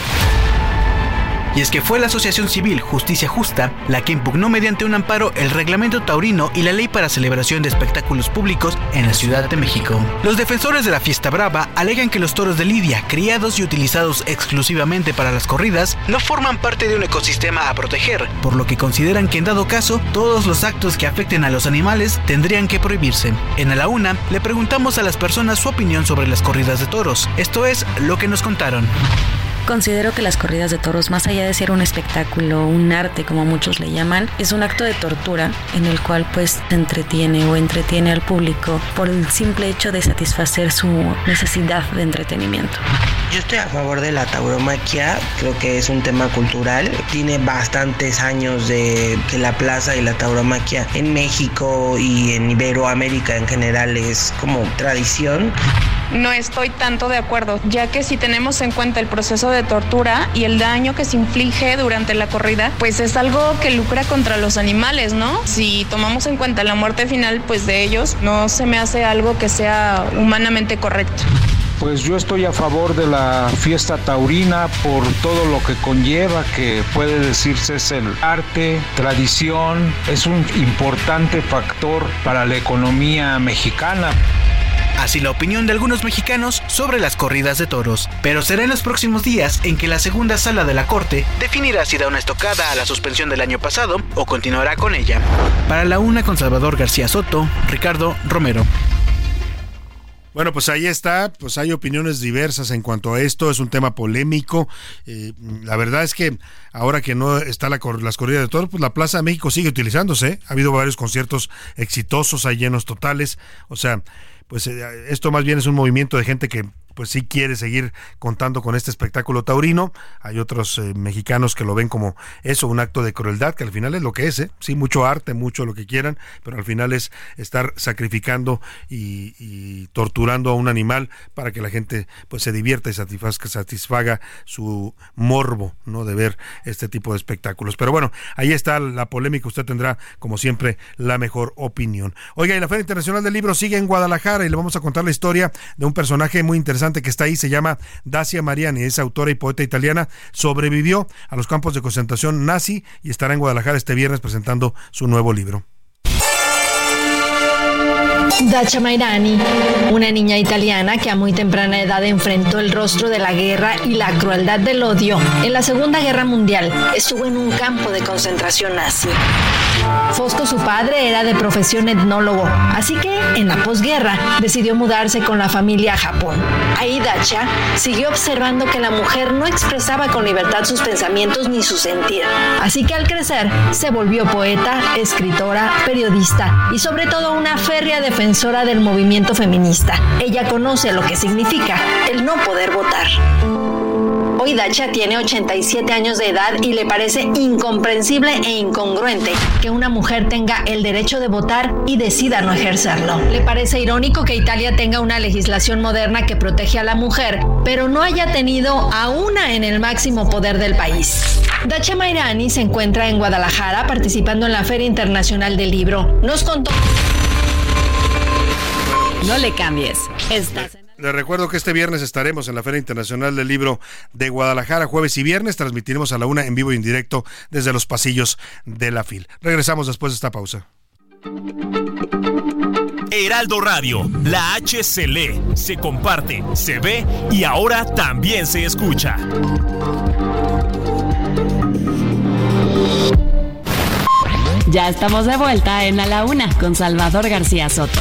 Y es que fue la Asociación Civil Justicia Justa la que impugnó mediante un amparo el reglamento taurino y la ley para celebración de espectáculos públicos en la Ciudad de México. Los defensores de la fiesta brava alegan que los toros de lidia, criados y utilizados exclusivamente para las corridas, no forman parte de un ecosistema a proteger, por lo que consideran que en dado caso, todos los actos que afecten a los animales tendrían que prohibirse. En A la Una, le preguntamos a las personas su opinión sobre las corridas de toros. Esto es lo que nos contaron. Considero que las corridas de toros, más allá de ser un espectáculo, un arte como muchos le llaman, es un acto de tortura en el cual pues entretiene o entretiene al público por el simple hecho de satisfacer su necesidad de entretenimiento. Yo estoy a favor de la tauromaquia, creo que es un tema cultural, tiene bastantes años de que la plaza y la tauromaquia en México y en Iberoamérica en general es como tradición no estoy tanto de acuerdo, ya que si tenemos en cuenta el proceso de tortura y el daño que se inflige durante la corrida, pues es algo que lucra contra los animales, ¿no? Si tomamos en cuenta la muerte final, pues de ellos, no se me hace algo que sea humanamente correcto. Pues yo estoy a favor de la fiesta taurina por todo lo que conlleva, que puede decirse es el arte, tradición, es un importante factor para la economía mexicana. Así la opinión de algunos mexicanos sobre las corridas de toros. Pero será en los próximos días en que la segunda sala de la Corte definirá si da una estocada a la suspensión del año pasado o continuará con ella. Para la una con Salvador García Soto, Ricardo Romero. Bueno, pues ahí está, pues hay opiniones diversas en cuanto a esto, es un tema polémico. Eh, la verdad es que ahora que no está la, las corridas de toros, pues la Plaza de México sigue utilizándose. Ha habido varios conciertos exitosos, hay llenos totales. O sea, pues eh, esto más bien es un movimiento de gente que pues sí quiere seguir contando con este espectáculo taurino. Hay otros eh, mexicanos que lo ven como eso, un acto de crueldad, que al final es lo que es, ¿eh? sí, mucho arte, mucho lo que quieran, pero al final es estar sacrificando y, torturando a un animal para que la gente pues se divierta y satisfaga, su morbo, ¿no? De ver este tipo de espectáculos. Pero bueno, ahí está la polémica, usted tendrá como siempre la mejor opinión. Oiga, y la Feria Internacional del Libro sigue en Guadalajara y le vamos a contar la historia de un personaje muy interesante que está ahí, se llama Dacia Mariani, es autora y poeta italiana, sobrevivió a los campos de concentración nazi y estará en Guadalajara este viernes presentando su nuevo libro. Dacia Mairani, una niña italiana que a muy temprana edad enfrentó el rostro de la guerra y la crueldad del odio en la Segunda Guerra Mundial, estuvo en un campo de concentración nazi. Fosco, su padre, era de profesión etnólogo, así que en la posguerra decidió mudarse con la familia a Japón. Ahí Dacha siguió observando que la mujer no expresaba con libertad sus pensamientos ni su sentir. Así que al crecer se volvió poeta, escritora, periodista y sobre todo una férrea defensora del movimiento feminista. Ella conoce lo que significa el no poder votar. Hoy Dacha tiene 87 años de edad y le parece incomprensible e incongruente que una mujer tenga el derecho de votar y decida no ejercerlo. Le parece irónico que Italia tenga una legislación moderna que protege a la mujer, pero no haya tenido a una en el máximo poder del país. Dacha Mairani se encuentra en Guadalajara participando en la Feria Internacional del Libro. Nos contó... No le cambies. Estás les recuerdo que este viernes estaremos en la Feria Internacional del Libro de Guadalajara, jueves y viernes. Transmitiremos a la una en vivo y en directo desde los pasillos de la FIL. Regresamos después de esta pausa. Heraldo Radio, la H se lee, se comparte, se ve y ahora también se escucha. Ya estamos de vuelta en A la Una con Salvador García Soto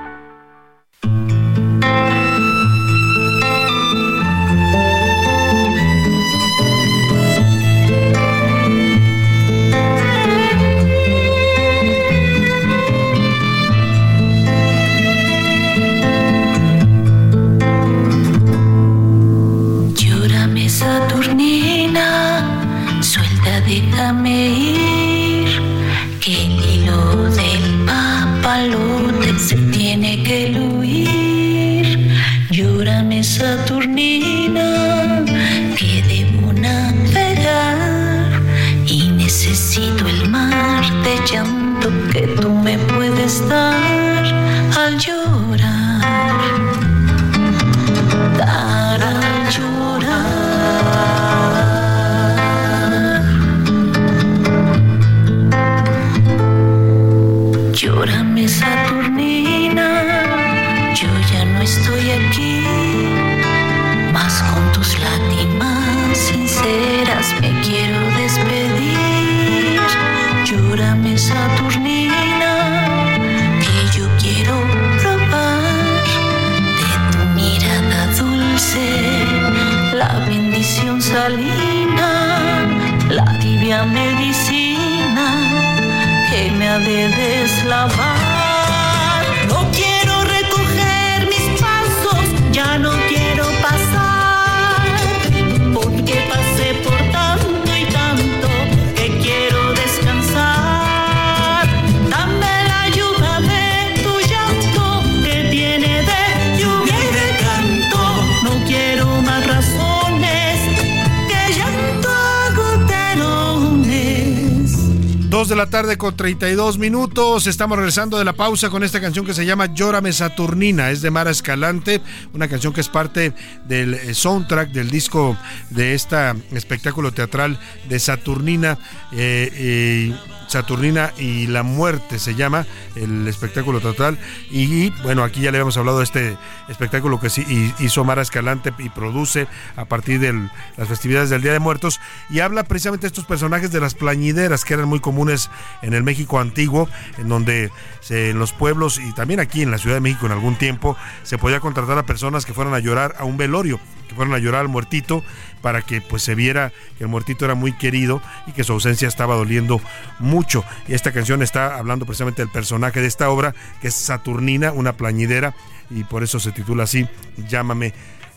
32 minutos. Estamos regresando de la pausa con esta canción que se llama Llórame Saturnina. Es de Mara Escalante, una canción que es parte del eh, soundtrack del disco de este espectáculo teatral de Saturnina. eh, eh, Saturnina y la muerte se llama el espectáculo teatral. Y bueno, aquí ya le habíamos hablado de este espectáculo que sí hizo Mara Escalante y produce a partir de las festividades del Día de Muertos. Y habla precisamente de estos personajes de las plañideras que eran muy comunes en el México antiguo, en donde se- en los pueblos y también aquí en la Ciudad de México en algún tiempo se podía contratar a personas que fueran a llorar a un velorio, que fueran a llorar al muertito para que pues se viera que el muertito era muy querido y que su ausencia estaba doliendo mucho. Y esta canción está hablando precisamente del personaje de esta obra, que es Saturnina, una plañidera, y por eso se titula así, Llámame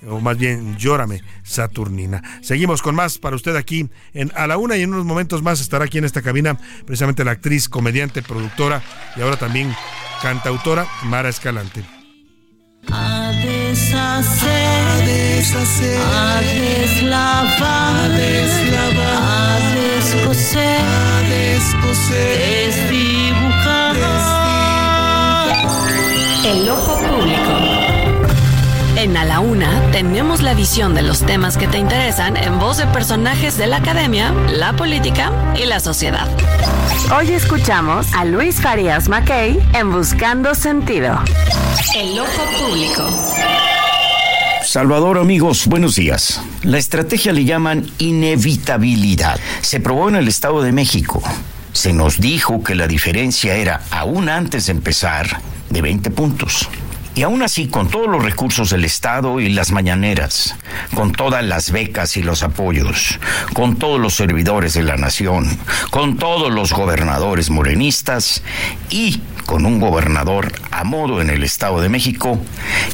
o más bien Llórame, Saturnina. Seguimos con más para usted aquí en A la Una y en unos momentos más estará aquí en esta cabina precisamente la actriz, comediante, productora y ahora también cantautora Mara Escalante. A deshacer, deshacer, a deslavar, a deslavar, a descoser, a descoser, desdibujar, El ojo público. En A la Una tenemos la visión de los temas que te interesan en voz de personajes de la academia, la política y la sociedad. Hoy escuchamos a Luis Farías Mackey en Buscando Sentido. El ojo público. Salvador, amigos, buenos días. La estrategia le llaman inevitabilidad. Se probó en el Estado de México. Se nos dijo que la diferencia era, aún antes de empezar, de 20 puntos. Y aún así, con todos los recursos del Estado y las mañaneras, con todas las becas y los apoyos, con todos los servidores de la nación, con todos los gobernadores morenistas y con un gobernador a modo en el Estado de México,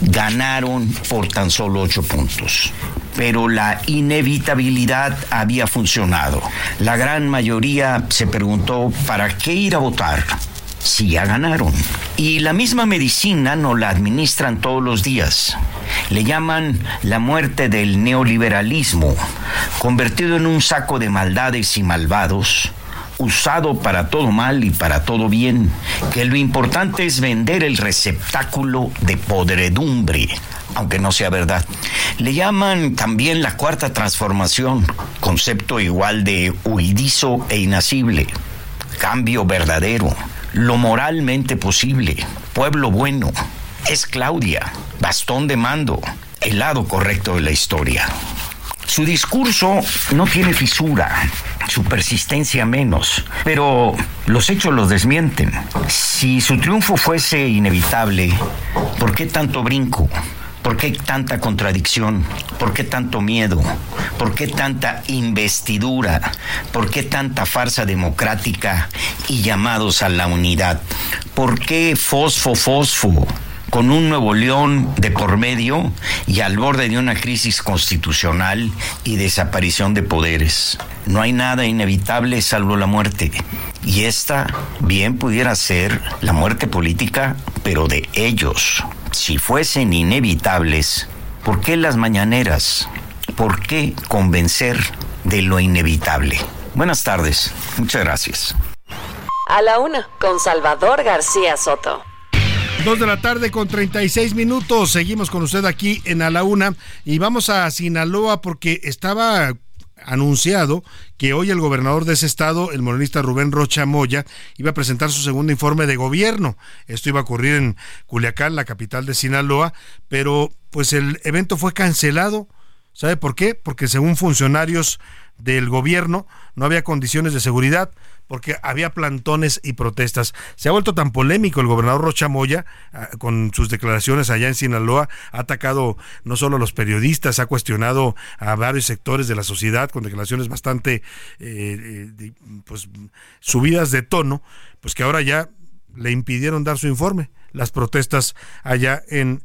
ganaron por tan solo ocho puntos. Pero la inevitabilidad había funcionado. La gran mayoría se preguntó, ¿para qué ir a votar? Si ya ganaron. Y la misma medicina nos la administran todos los días. Le llaman la muerte del neoliberalismo, convertido en un saco de maldades y malvados usado para todo mal y para todo bien, que lo importante es vender el receptáculo de podredumbre, aunque no sea verdad. Le llaman también la cuarta transformación, concepto igual de huidizo e inacible, cambio verdadero, lo moralmente posible, pueblo bueno, es Claudia, bastón de mando, el lado correcto de la historia. Su discurso no tiene fisura, su persistencia menos, pero los hechos los desmienten. Si su triunfo fuese inevitable, ¿por qué tanto brinco? ¿Por qué tanta contradicción? ¿Por qué tanto miedo? ¿Por qué tanta investidura? ¿Por qué tanta farsa democrática y llamados a la unidad? ¿Por qué fosfo, fosfo? con un Nuevo León de por medio y al borde de una crisis constitucional y desaparición de poderes. No hay nada inevitable salvo la muerte. Y esta bien pudiera ser la muerte política, pero de ellos. Si fuesen inevitables, ¿por qué las mañaneras? ¿Por qué convencer de lo inevitable? Buenas tardes. Muchas gracias. A la una, con Salvador García Soto. Dos de la tarde con 36 minutos. Seguimos con usted aquí en A la Una y vamos a Sinaloa porque estaba anunciado que hoy el gobernador de ese estado, el morenista Rubén Rocha Moya, iba a presentar su segundo informe de gobierno. Esto iba a ocurrir en Culiacán, la capital de Sinaloa, pero pues el evento fue cancelado ¿Sabe por qué? Porque según funcionarios del gobierno no había condiciones de seguridad porque había plantones y protestas. Se ha vuelto tan polémico el gobernador Rocha Moya ah, con sus declaraciones allá en Sinaloa, ha atacado no solo a los periodistas, ha cuestionado a varios sectores de la sociedad con declaraciones bastante eh, eh, pues subidas de tono, pues que ahora ya le impidieron dar su informe, las protestas allá en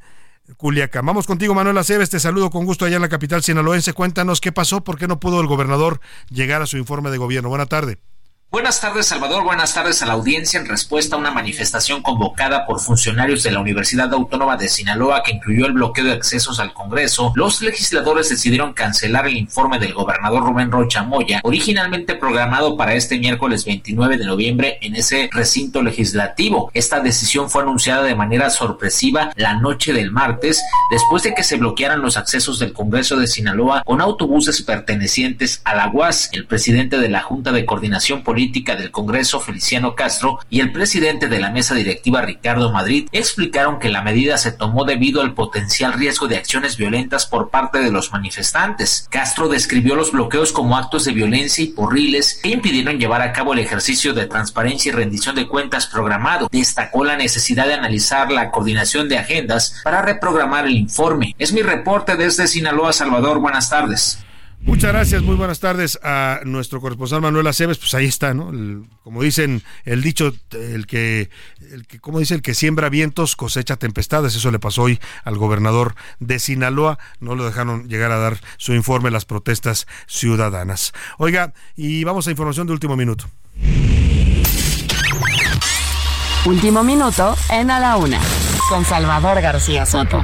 Culiacán. Vamos contigo, Manuel Aceves. Te saludo con gusto allá en la capital sinaloense. Cuéntanos qué pasó, por qué no pudo el gobernador llegar a su informe de gobierno. Buena tarde. Buenas tardes, Salvador. Buenas tardes a la audiencia en respuesta a una manifestación convocada por funcionarios de la Universidad Autónoma de Sinaloa que incluyó el bloqueo de accesos al Congreso. Los legisladores decidieron cancelar el informe del gobernador Rubén Rocha Moya, originalmente programado para este miércoles 29 de noviembre en ese recinto legislativo. Esta decisión fue anunciada de manera sorpresiva la noche del martes, después de que se bloquearan los accesos del Congreso de Sinaloa con autobuses pertenecientes a la UAS. El presidente de la Junta de Coordinación Política del Congreso, Feliciano Castro, y el presidente de la mesa directiva, Ricardo Madrid, explicaron que la medida se tomó debido al potencial riesgo de acciones violentas por parte de los manifestantes. Castro describió los bloqueos como actos de violencia y porriles que impidieron llevar a cabo el ejercicio de transparencia y rendición de cuentas programado. Destacó la necesidad de analizar la coordinación de agendas para reprogramar el informe. Es mi reporte desde Sinaloa, Salvador. Buenas tardes. Muchas gracias, muy buenas tardes a nuestro corresponsal Manuel Aceves. Pues ahí está, ¿no? como dicen el dicho, el que, el que, como dice, el que siembra vientos cosecha tempestades. Eso le pasó hoy al gobernador de Sinaloa. No lo dejaron llegar a dar su informe las protestas ciudadanas. Oiga, y vamos a información de último minuto. Último minuto en A la Una, con Salvador García Soto.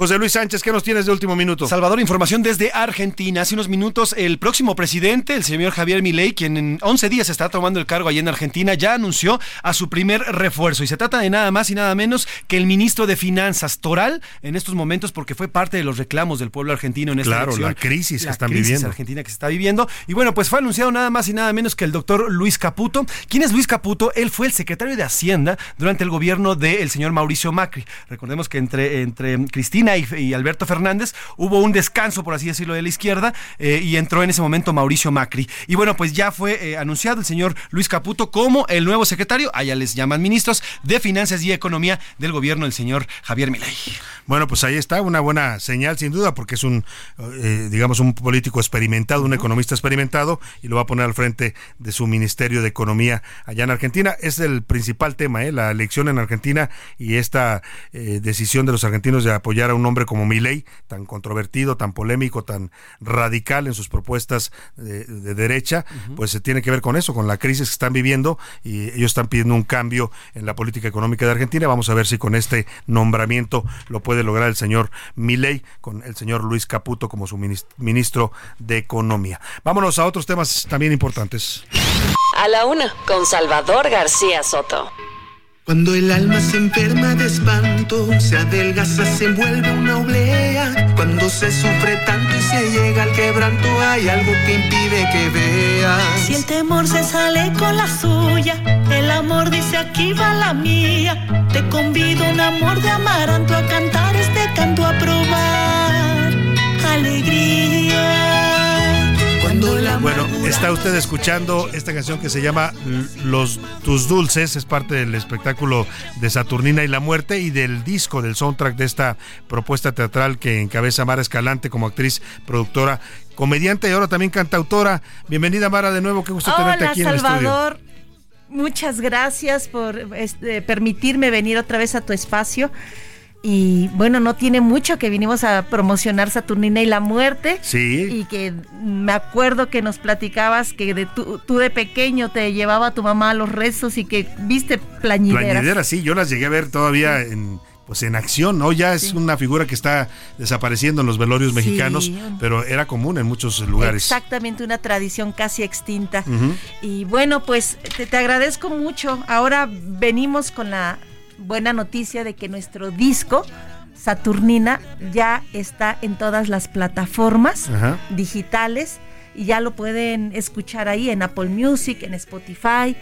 José Luis Sánchez, ¿qué nos tienes de último minuto? Salvador, información desde Argentina. Hace unos minutos, el próximo presidente, el señor Javier Milei, quien en 11 días está tomando el cargo allí en Argentina, ya anunció a su primer refuerzo. Y se trata de nada más y nada menos que el ministro de Finanzas, Toral, en estos momentos, porque fue parte de los reclamos del pueblo argentino en esta Claro, la crisis que están crisis viviendo. argentina que se está viviendo. Y bueno, pues fue anunciado nada más y nada menos que el doctor Luis Caputo. ¿Quién es Luis Caputo? Él fue el secretario de Hacienda durante el gobierno del señor Mauricio Macri. Recordemos que entre, entre Cristina y, y Alberto Fernández hubo un descanso, por así decirlo, de la izquierda eh, y entró en ese momento Mauricio Macri. Y bueno, pues ya fue eh, anunciado el señor Luis Caputo como el nuevo secretario, allá les llaman ministros, de Finanzas y Economía del gobierno del señor Javier Milei. Bueno, pues ahí está, una buena señal sin duda, porque es un, eh, digamos, un político experimentado, un economista experimentado, y lo va a poner al frente de su Ministerio de Economía allá en Argentina. Es el principal tema, la elección en Argentina y esta decisión de los argentinos de apoyar a un hombre como Milei, tan controvertido, tan polémico, tan radical en sus propuestas de, de derecha, pues se tiene que ver con eso, con la crisis que están viviendo, y ellos están pidiendo un cambio en la política económica de Argentina. Vamos a ver si con este nombramiento lo puede lograr el señor Milei con el señor Luis Caputo como su minis- ministro de Economía. Vámonos a otros temas también importantes. A la Una, con Salvador García Soto. Cuando el alma se enferma de espanto, se adelgaza, se envuelve una oblea. Cuando se sufre tanto y se llega al quebranto, hay algo que impide que veas. Si el temor se sale con la suya, el amor dice aquí va la mía. Te convido un amor de amaranto a cantar este canto a probar Bueno, está usted escuchando esta canción que se llama Los Tus Dulces, es parte del espectáculo de Saturnina y la Muerte y del disco, del soundtrack de esta propuesta teatral que encabeza Mara Escalante como actriz, productora, comediante y ahora también cantautora. Bienvenida Mara de nuevo, qué gusto tenerte Hola aquí en el estudio. Salvador, muchas gracias por este, permitirme venir otra vez a tu espacio. Y bueno, no tiene mucho que vinimos a promocionar Saturnina y la muerte. Sí. Y que me acuerdo que nos platicabas que de tú, tú de pequeño te llevaba tu mamá a los rezos y que viste plañideras. Plañideras, sí, yo las llegué a ver todavía en pues en acción, ¿no? Ya es una figura que está desapareciendo en los velorios Sí. mexicanos, pero era común en muchos lugares. Exactamente, una tradición casi extinta. Y bueno, pues te, te agradezco mucho. Ahora venimos con la buena noticia de que nuestro disco, Saturnina, ya está en todas las plataformas Ajá. digitales y ya lo pueden escuchar ahí en Apple Music, en Spotify.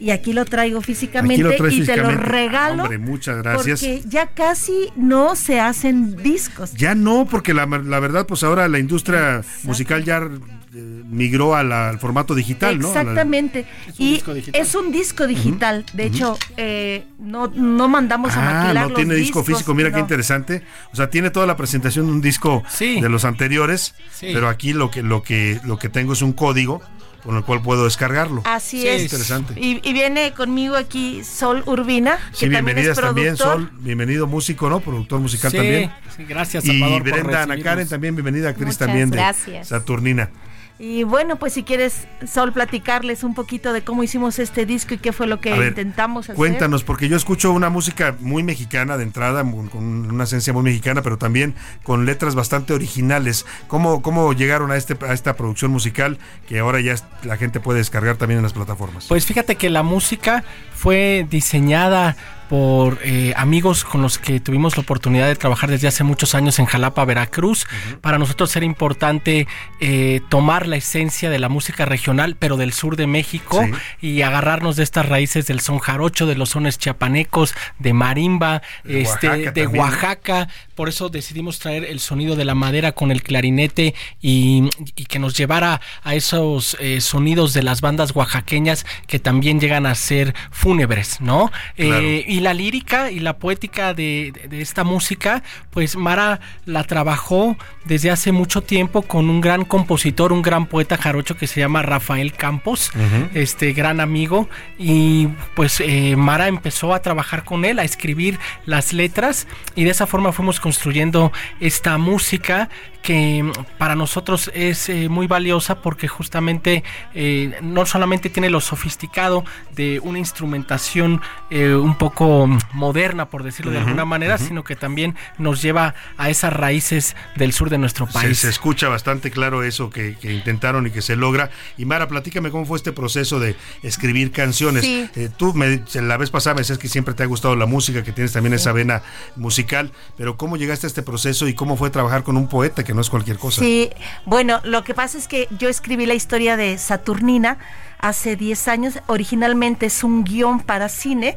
y aquí lo traigo físicamente lo y te lo regalo. Hombre, muchas gracias. Porque ya casi no se hacen discos. Ya no, porque la, la verdad, pues ahora la industria musical ya migró a la- al formato digital, ¿no? A la- Exactamente. y es un disco digital. De hecho, eh, no, no mandamos a Ah, maquilar no los tiene disco físico, mira qué no. interesante. O sea, tiene toda la presentación de un disco de los anteriores, Sí. pero aquí lo que, lo que, lo que tengo es un código con el cual puedo descargarlo. Así Es es. interesante. Y, y viene conmigo aquí Sol Urbina, que Sí, también es bienvenidas también. Sol. Bienvenido músico, ¿no? Productor musical Sí, también. sí, gracias, Y Salvador, por Brenda Ana. Karen también, bienvenida actriz Muchas también de gracias. Saturnina. Y bueno, pues si quieres, Sol, platicarles un poquito de cómo hicimos este disco y qué fue lo que A ver, intentamos hacer. Cuéntanos, porque yo escucho una música muy mexicana de entrada, con una esencia muy mexicana, pero también con letras bastante originales. ¿Cómo, cómo llegaron a, este, a esta producción musical que ahora ya la gente puede descargar también en las plataformas? Pues fíjate que la música fue diseñada por eh, amigos con los que tuvimos la oportunidad de trabajar desde hace muchos años en Jalapa, Veracruz. Para nosotros era importante eh, tomar la esencia de la música regional, pero del sur de México, y agarrarnos de estas raíces del son jarocho, de los sones chiapanecos, de marimba, De este, Oaxaca de. Oaxaca. Por eso decidimos traer el sonido de la madera con el clarinete y, y que nos llevara a esos eh, sonidos de las bandas oaxaqueñas que también llegan a ser fúnebres, ¿no? Claro. Eh, y la lírica y la poética de, de- de esta música, pues Mara la trabajó desde hace mucho tiempo con un gran compositor, un gran poeta jarocho que se llama Rafael Campos, este gran amigo, y pues eh, Mara empezó a trabajar con él, a escribir las letras, y de esa forma fuimos construyendo esta música que mm, para nosotros es eh, muy valiosa porque justamente eh, no solamente tiene lo sofisticado de una instrumentación eh, un poco mm, moderna, por decirlo de alguna manera, sino que también nos lleva a esas raíces del sur de nuestro Se, país. se escucha bastante claro eso que, que intentaron y que se logra. Y Mara, platícame cómo fue este proceso de escribir canciones. Sí. Eh, tú me, la vez pasada me decías que siempre te ha gustado la música, que tienes también Sí. esa vena musical, pero ¿cómo llegaste a este proceso y cómo fue trabajar con un poeta que no es cualquier cosa? Sí, bueno, lo que pasa es que yo escribí la historia de Saturnina hace 10 años. Originalmente es un guion para cine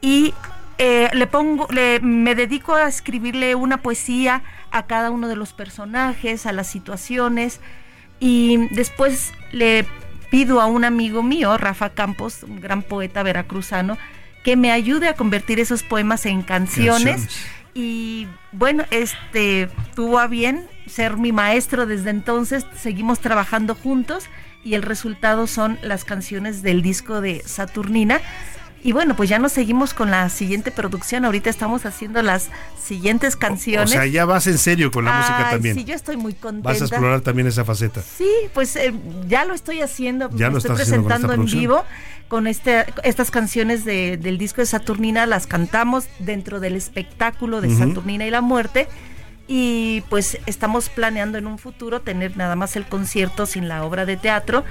y eh, le pongo, le- me dedico a escribirle una poesía a cada uno de los personajes, a las situaciones y después le pido a un amigo mío, Rafa Campos, un gran poeta veracruzano, que me ayude a convertir esos poemas en canciones. Canciones. Y bueno, este tuvo a bien ser mi maestro desde entonces, seguimos trabajando juntos y el resultado son las canciones del disco de Saturnina. Y bueno, pues ya nos seguimos con la siguiente producción. Ahorita estamos haciendo las siguientes O canciones. sea, ya vas en serio con la música también. Sí, yo estoy muy contenta. Vas a explorar también esa faceta. Sí, pues eh, ya lo estoy haciendo, Ya me lo estoy haciendo presentando en vivo con este, estas canciones de- del disco de Saturnina, las cantamos dentro del espectáculo de. Saturnina y la muerte. Y pues estamos planeando en un futuro tener nada más el concierto sin la obra de teatro,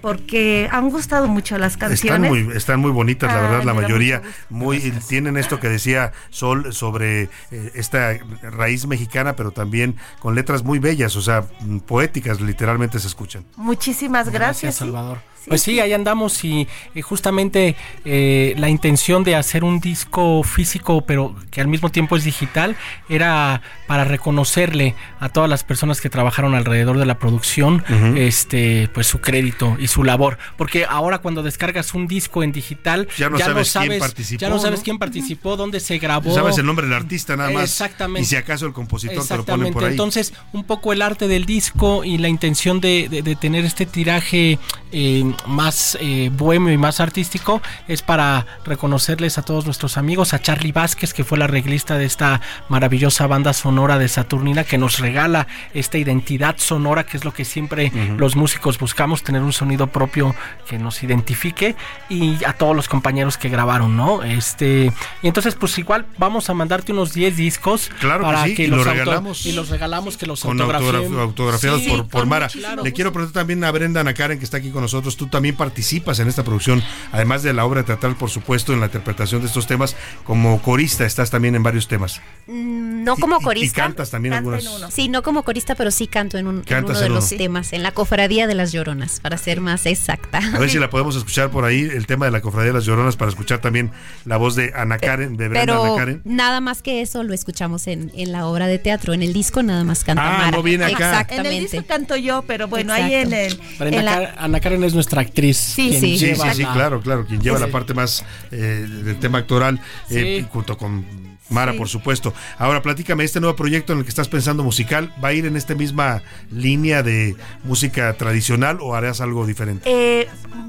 porque han gustado mucho las Están canciones. muy, están muy bonitas, la verdad, la mayoría. Muy, tienen esto que decía Sol sobre eh, esta raíz mexicana, pero también con letras muy bellas, o sea, poéticas, literalmente se escuchan. Muchísimas gracias. Salvador. Pues sí, ahí andamos y eh, justamente eh, la intención de hacer un disco físico, pero que al mismo tiempo es digital, era para reconocerle a todas las personas que trabajaron alrededor de la producción, este, pues su crédito y su labor, porque ahora cuando descargas un disco en digital Ya no sabes quién participó, ya no sabes ¿no? quién participó, dónde se grabó, Sabes el nombre del artista nada más. Exactamente. Y si acaso el compositor te lo pone Exactamente. por ahí. Entonces, un poco el arte del disco y la intención de, de- de tener este tiraje eh, más eh, bohemio y más artístico es para reconocerles a todos nuestros amigos, a Charlie Vázquez, que fue la arreglista de esta maravillosa banda sonora de Saturnina, que nos regala esta identidad sonora, que es lo que siempre los músicos buscamos, tener un sonido propio que nos identifique, y a todos los compañeros que grabaron, ¿no? Este, y entonces, pues igual vamos a mandarte unos 10 discos Claro que para sí, y los auto- regalamos. y los regalamos que los con autografiados por, Mara. Le quiero preguntar también a Brenda Ana Karen, que está aquí con nosotros, tú también participas en esta producción, además de la obra teatral, por supuesto, en la interpretación de estos temas, como corista estás también en varios temas. Mm, No como Y- corista. Y, cantas también algunas. Sí, no como corista, pero sí canto en, un, en uno de en los uno. temas, en la cofradía de las lloronas, para ser más exacta. A ver si la [laughs] podemos escuchar por ahí, el tema de la cofradía de las lloronas, para escuchar también la voz de Ana Karen, de Brenda Ana Karen. nada más que eso lo escuchamos en, en la obra de teatro. En el disco nada más canta Ah, Mara. no viene acá. En el Exactamente. disco canto yo, pero bueno, ahí en el. Brenda en la- Car- Ana Karen es nuestra actriz. Sí, sí. Sí, lleva sí, sí, la- claro, claro, quien lleva Sí. la parte más eh, del tema actoral, eh, Sí. junto con Mara, Sí. por supuesto. Ahora, platícame, este nuevo proyecto en el que estás pensando musical, ¿va a ir en esta misma línea de música tradicional o harás algo diferente? Eh,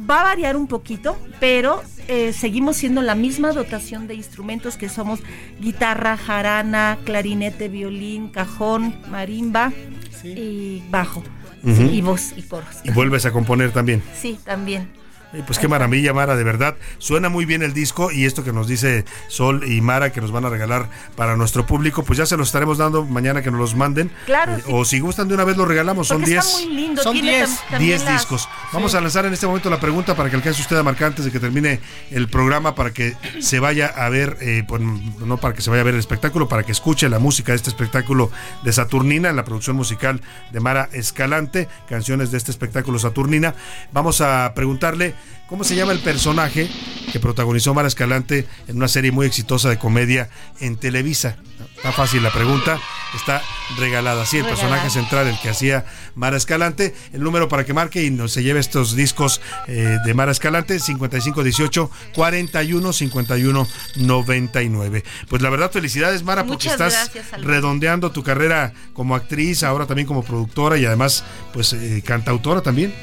va a variar un poquito, pero eh, seguimos siendo la misma dotación de instrumentos que somos guitarra, jarana, clarinete, violín, cajón, marimba y bajo. Y voz y coros. Y vuelves a componer también. Sí, también. Pues qué maravilla, Mara, de verdad. Suena muy bien el disco y esto que nos dice Sol y Mara que nos van a regalar para nuestro público, pues ya se los estaremos dando mañana que nos los manden. Claro, Eh, sí. O si gustan de una vez los regalamos, son Porque 10. está muy lindo. Son tiene 10. tam- también 10 las- discos. Vamos Sí. a lanzar en este momento la pregunta para que alcance usted a marcar antes de que termine el programa, para que se vaya a ver, eh, pues, no para que se vaya a ver el espectáculo, para que escuche la música de este espectáculo de Saturnina, en la producción musical de Mara Escalante, canciones de este espectáculo Saturnina. Vamos a preguntarle cómo se llama el personaje que protagonizó Mara Escalante en una serie muy exitosa de comedia en Televisa. Está fácil la pregunta, está regalada. Sí, el Regalada. personaje central, el que hacía Mara Escalante. El número para que marque y nos se lleve estos discos eh, de Mara Escalante, 5518 41 51 99. Pues la verdad, felicidades, Mara, porque Muchas estás gracias, redondeando tu carrera como actriz, ahora también como productora y además, pues, eh, cantautora también.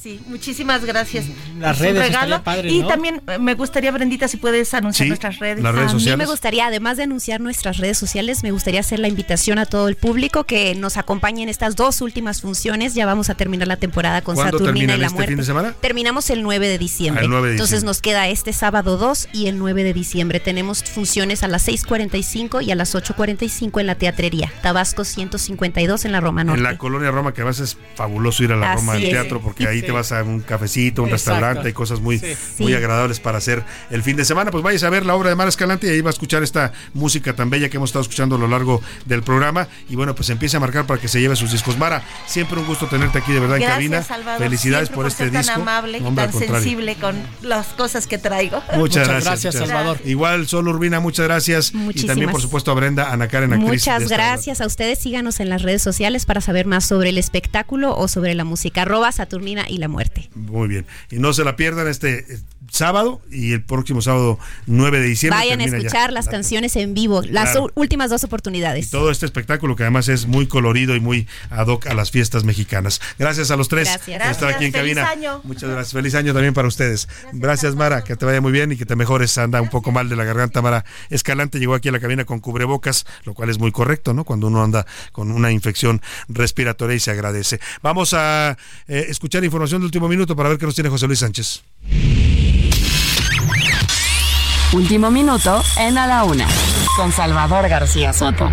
Sí, muchísimas gracias. Las Es un redes regalo. estaría padre, Y ¿no? también eh, me gustaría, Brendita, si puedes anunciar Sí, nuestras redes. las redes a mí sociales. me gustaría, además de anunciar nuestras redes sociales, me gustaría hacer la invitación a todo el público que nos acompañe en estas dos últimas funciones. Ya vamos a terminar la temporada con ¿Cuándo Saturnina y la este muerte. fin de semana? Terminamos el 9 de diciembre. Ah, el 9 de Entonces diciembre. nos queda este sábado 2 y el 9 de diciembre. Tenemos funciones a las 6.45 y a las 8.45 en la teatrería. Tabasco 152 en la Roma Norte. En la colonia Roma, que además es fabuloso ir a la Así Roma es. teatro, porque ahí Sí. Te vas a un cafecito, un Exacto. restaurante, hay cosas muy, Sí. muy Sí. agradables para hacer el fin de semana. Pues vayas a ver la obra de Mara Escalante y ahí va a escuchar esta música tan bella que hemos estado escuchando a lo largo del programa. Y bueno, pues empiece a marcar para que se lleve sus discos. Mara, siempre un gusto tenerte aquí de verdad en cabina. Gracias, Salvador. Felicidades siempre por, este ser disco. tan amable y Hombre, tan sensible con las cosas que traigo. Muchas, gracias, muchas- Salvador. Igual, Sol Urbina, muchas gracias. Y también, Muchísimas. por supuesto, a Brenda, Ana Karen, actriz. Muchas gracias a ustedes. Síganos en las redes sociales para saber más sobre el espectáculo o sobre la música. Arroba Saturnina y la muerte. Muy bien. Y no se la pierdan este eh, sábado y el próximo sábado 9 de diciembre. Vayan a escuchar las la- canciones en vivo, las Claro. últimas dos oportunidades. todo este espectáculo que además es muy colorido y muy ad hoc a las fiestas mexicanas. Gracias a los tres Gracias. por estar aquí en Feliz cabina. año. Muchas gracias. Feliz año también para ustedes. Gracias, Mara. Que te vaya muy bien y que te mejores. Anda un poco mal de la garganta. Mara Escalante llegó aquí a la cabina con cubrebocas, lo cual es muy correcto, ¿no? Cuando uno anda con una infección respiratoria y se agradece. Vamos a eh, escuchar información de último minuto para ver qué nos tiene José Luis Sánchez. Último minuto en A la Una, con Salvador García Soto.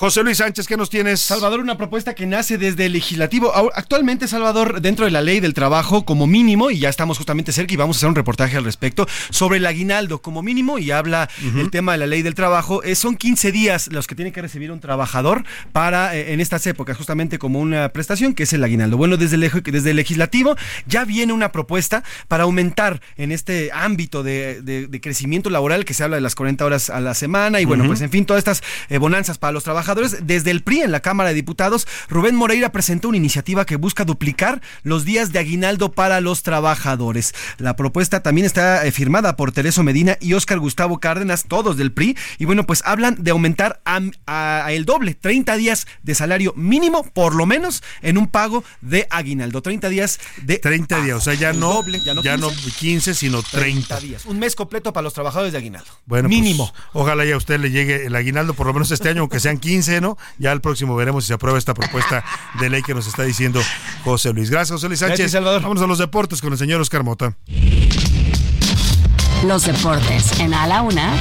José Luis Sánchez, ¿qué nos tienes? Salvador, una propuesta que nace desde el legislativo. Actualmente, Salvador, dentro de la ley del trabajo, como mínimo, y ya estamos justamente cerca y vamos a hacer un reportaje al respecto, sobre el aguinaldo como mínimo, y habla el tema de la ley del trabajo. eh, son 15 días los que tiene que recibir un trabajador para, eh, en estas épocas, justamente como una prestación, que es el aguinaldo. Bueno, desde el, desde el legislativo ya viene una propuesta para aumentar en este ámbito de, de- de crecimiento laboral, que se habla de las 40 horas a la semana, y bueno, pues en fin, todas estas eh, bonanzas para los trabajadores. Desde el PRI en la Cámara de Diputados, Rubén Moreira presentó una iniciativa que busca duplicar los días de aguinaldo para los trabajadores. La propuesta también está eh, firmada por Tereso Medina y Óscar Gustavo Cárdenas, todos del PRI, y bueno, pues hablan de aumentar a, a- a el doble, 30 días de salario mínimo, por lo menos, en un pago de aguinaldo. 30 días de 30 días, o sea, ya el no, doble, ya no, 15, 15, sino 30. días. Un mes completo para los trabajadores de aguinaldo. Bueno, pues, mínimo. ojalá ya a usted le llegue el aguinaldo, por lo menos este año, aunque sean 15, ¿no? Ya el próximo veremos si se aprueba esta propuesta de ley que nos está diciendo José Luis. Gracias, José Luis Sánchez. Gracias, Salvador. Vámonos a los deportes con el señor Oscar Mota. Los deportes en A la Una,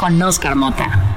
con Oscar Mota.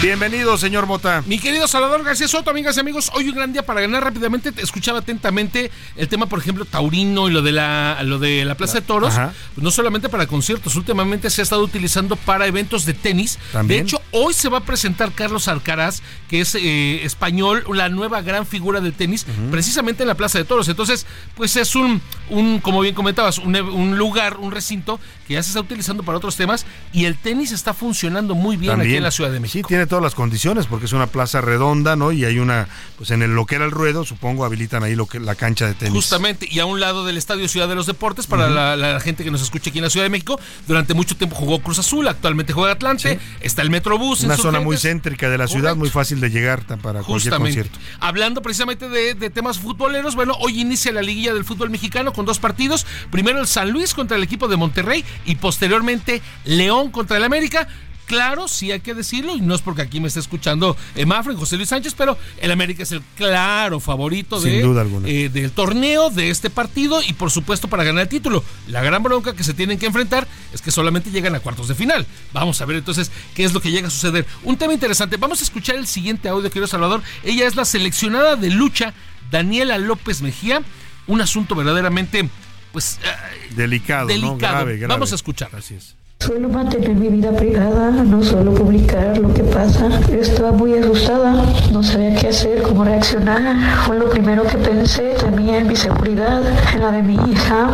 Bienvenido, señor Mota. Mi querido Salvador García Soto, amigas y amigos, hoy un gran día para ganar rápidamente. Te escuchaba atentamente el tema, por ejemplo, taurino y lo de la, lo de la Plaza de Toros. Ajá. No solamente para conciertos, últimamente se ha estado utilizando para eventos de tenis. También. De hecho, hoy se va a presentar Carlos Alcaraz, que es eh, español, la nueva gran figura del tenis, precisamente en la Plaza de Toros. Entonces, pues es un, un como bien comentabas, un, un lugar, un recinto que ya se está utilizando para otros temas y el tenis está funcionando muy bien aquí en la Ciudad de México. Sí, tiene todas las condiciones porque es una plaza redonda, ¿no? Y hay una, pues en el, lo que era el ruedo, supongo, habilitan ahí lo que la cancha de tenis. Justamente, y a un lado del Estadio Ciudad de los Deportes, para la, la gente que nos escucha aquí en la Ciudad de México, durante mucho tiempo jugó Cruz Azul, actualmente juega Atlante, está el Metrobús. Una zona muy céntrica de la ciudad, muy fácil de llegar para cualquier Justamente. concierto. Hablando precisamente de, de temas futboleros, bueno, hoy inicia la liguilla del fútbol mexicano con dos partidos. Primero el San Luis contra el equipo de Monterrey y posteriormente León contra el América. Claro, sí hay que decirlo, y no es porque aquí me esté escuchando eh, Mafra y José Luis Sánchez, pero el América es el claro favorito Sin de, duda alguna. eh, del torneo, de este partido y por supuesto para ganar el título. La gran bronca que se tienen que enfrentar es que solamente llegan a cuartos de final. Vamos a ver entonces qué es lo que llega a suceder. Un tema interesante, vamos a escuchar el siguiente audio, querido Salvador. Ella es la seleccionada de lucha, Daniela López Mejía. Un asunto verdaderamente, pues, eh, Delicado, ¿no? delicado. Grave, grave. Vamos a escuchar. Así es. Suelo mantener mi vida privada, no suelo publicar lo que pasa. Estaba muy asustada, no sabía qué hacer, cómo reaccionar. Fue lo primero que pensé, temía en mi seguridad, en la de mi hija.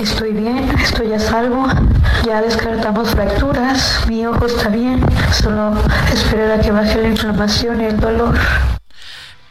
Estoy bien, estoy a salvo. Ya descartamos fracturas, mi ojo está bien. Solo esperar a que baje la inflamación y el dolor.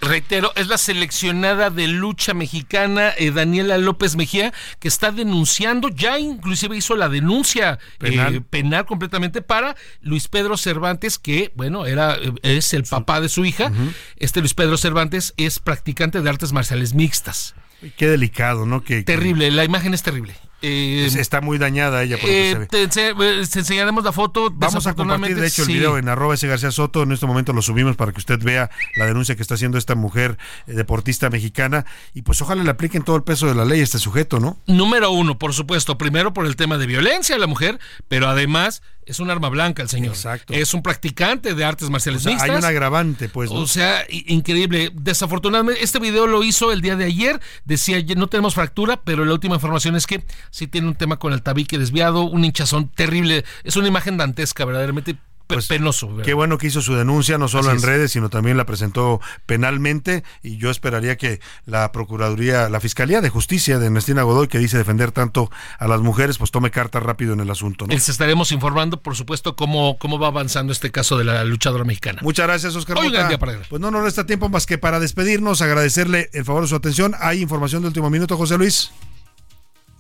Reitero, es la seleccionada de lucha mexicana eh, Daniela López Mejía que está denunciando, ya inclusive hizo la denuncia Penal. eh, penal completamente para Luis Pedro Cervantes, que bueno, era eh, es el papá de su hija. Este Luis Pedro Cervantes es practicante de artes marciales mixtas. Qué delicado, ¿no? Que Terrible, la imagen es terrible. Eh, es- está muy dañada ella. por eh, se ve. eh, te enseñaremos la foto. Vamos a compartir, de hecho, el sí. video en arroba ese García Soto. En este momento lo subimos para que usted vea la denuncia que está haciendo esta mujer eh, deportista mexicana. Y pues ojalá le apliquen todo el peso de la ley a este sujeto, ¿no? Número uno, por supuesto, primero por el tema de violencia a la mujer, pero además es un arma blanca el señor. Exacto. Es un practicante de artes marciales O sea, hay un agravante, pues. ¿no? O sea, increíble. Desafortunadamente, este video lo hizo el día de ayer. Decía, "Ya no tenemos fractura, pero la última información es que sí tiene un tema con el tabique desviado, un hinchazón terrible. Es una imagen dantesca, verdaderamente pe- penoso. ¿verdad? Pues, Qué bueno que hizo su denuncia, no solo en es. redes, sino también la presentó penalmente. Y yo esperaría que la Procuraduría, la Fiscalía de Justicia de Ernestina Godoy, que dice defender tanto a las mujeres, pues tome carta rápido en el asunto. ¿no? Les estaremos informando, por supuesto, cómo, cómo va avanzando este caso de la luchadora mexicana. Muchas gracias, Oscar. Hoy Mota. día para. Pues no nos resta tiempo más que para despedirnos, agradecerle el favor de su atención. Hay información de último minuto, José Luis.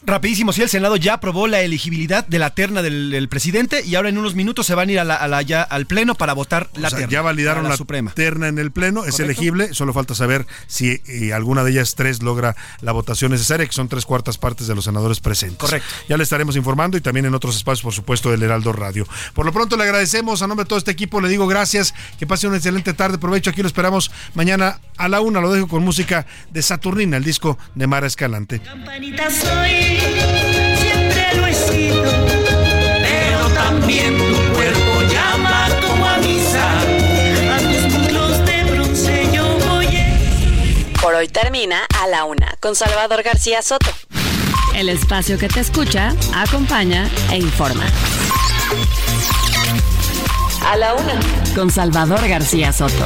Rapidísimo, sí, el Senado ya aprobó la elegibilidad de la terna del, del presidente y ahora en unos minutos se van a ir a la- a la- ya al Pleno para votar la sea, terna. ya validaron la, Suprema. terna en el Pleno, es Correcto. elegible, solo falta saber si eh, alguna de ellas tres logra la votación necesaria, que son tres cuartas partes de los senadores presentes. Correcto. Ya le estaremos informando y también en otros espacios, por supuesto, del Heraldo Radio. Por lo pronto le agradecemos a nombre de todo este equipo, le digo gracias, que pase una excelente tarde, provecho, aquí lo esperamos mañana a la una, lo dejo con música de Saturnina, el disco de Mara Escalante. Campanita soy, siempre lo he sido, pero también tu cuerpo llama como a misa. A tus muslos de bronce yo voy. Por hoy termina A la Una con Salvador García Soto. El espacio que te escucha, acompaña e informa. A la Una con Salvador García Soto.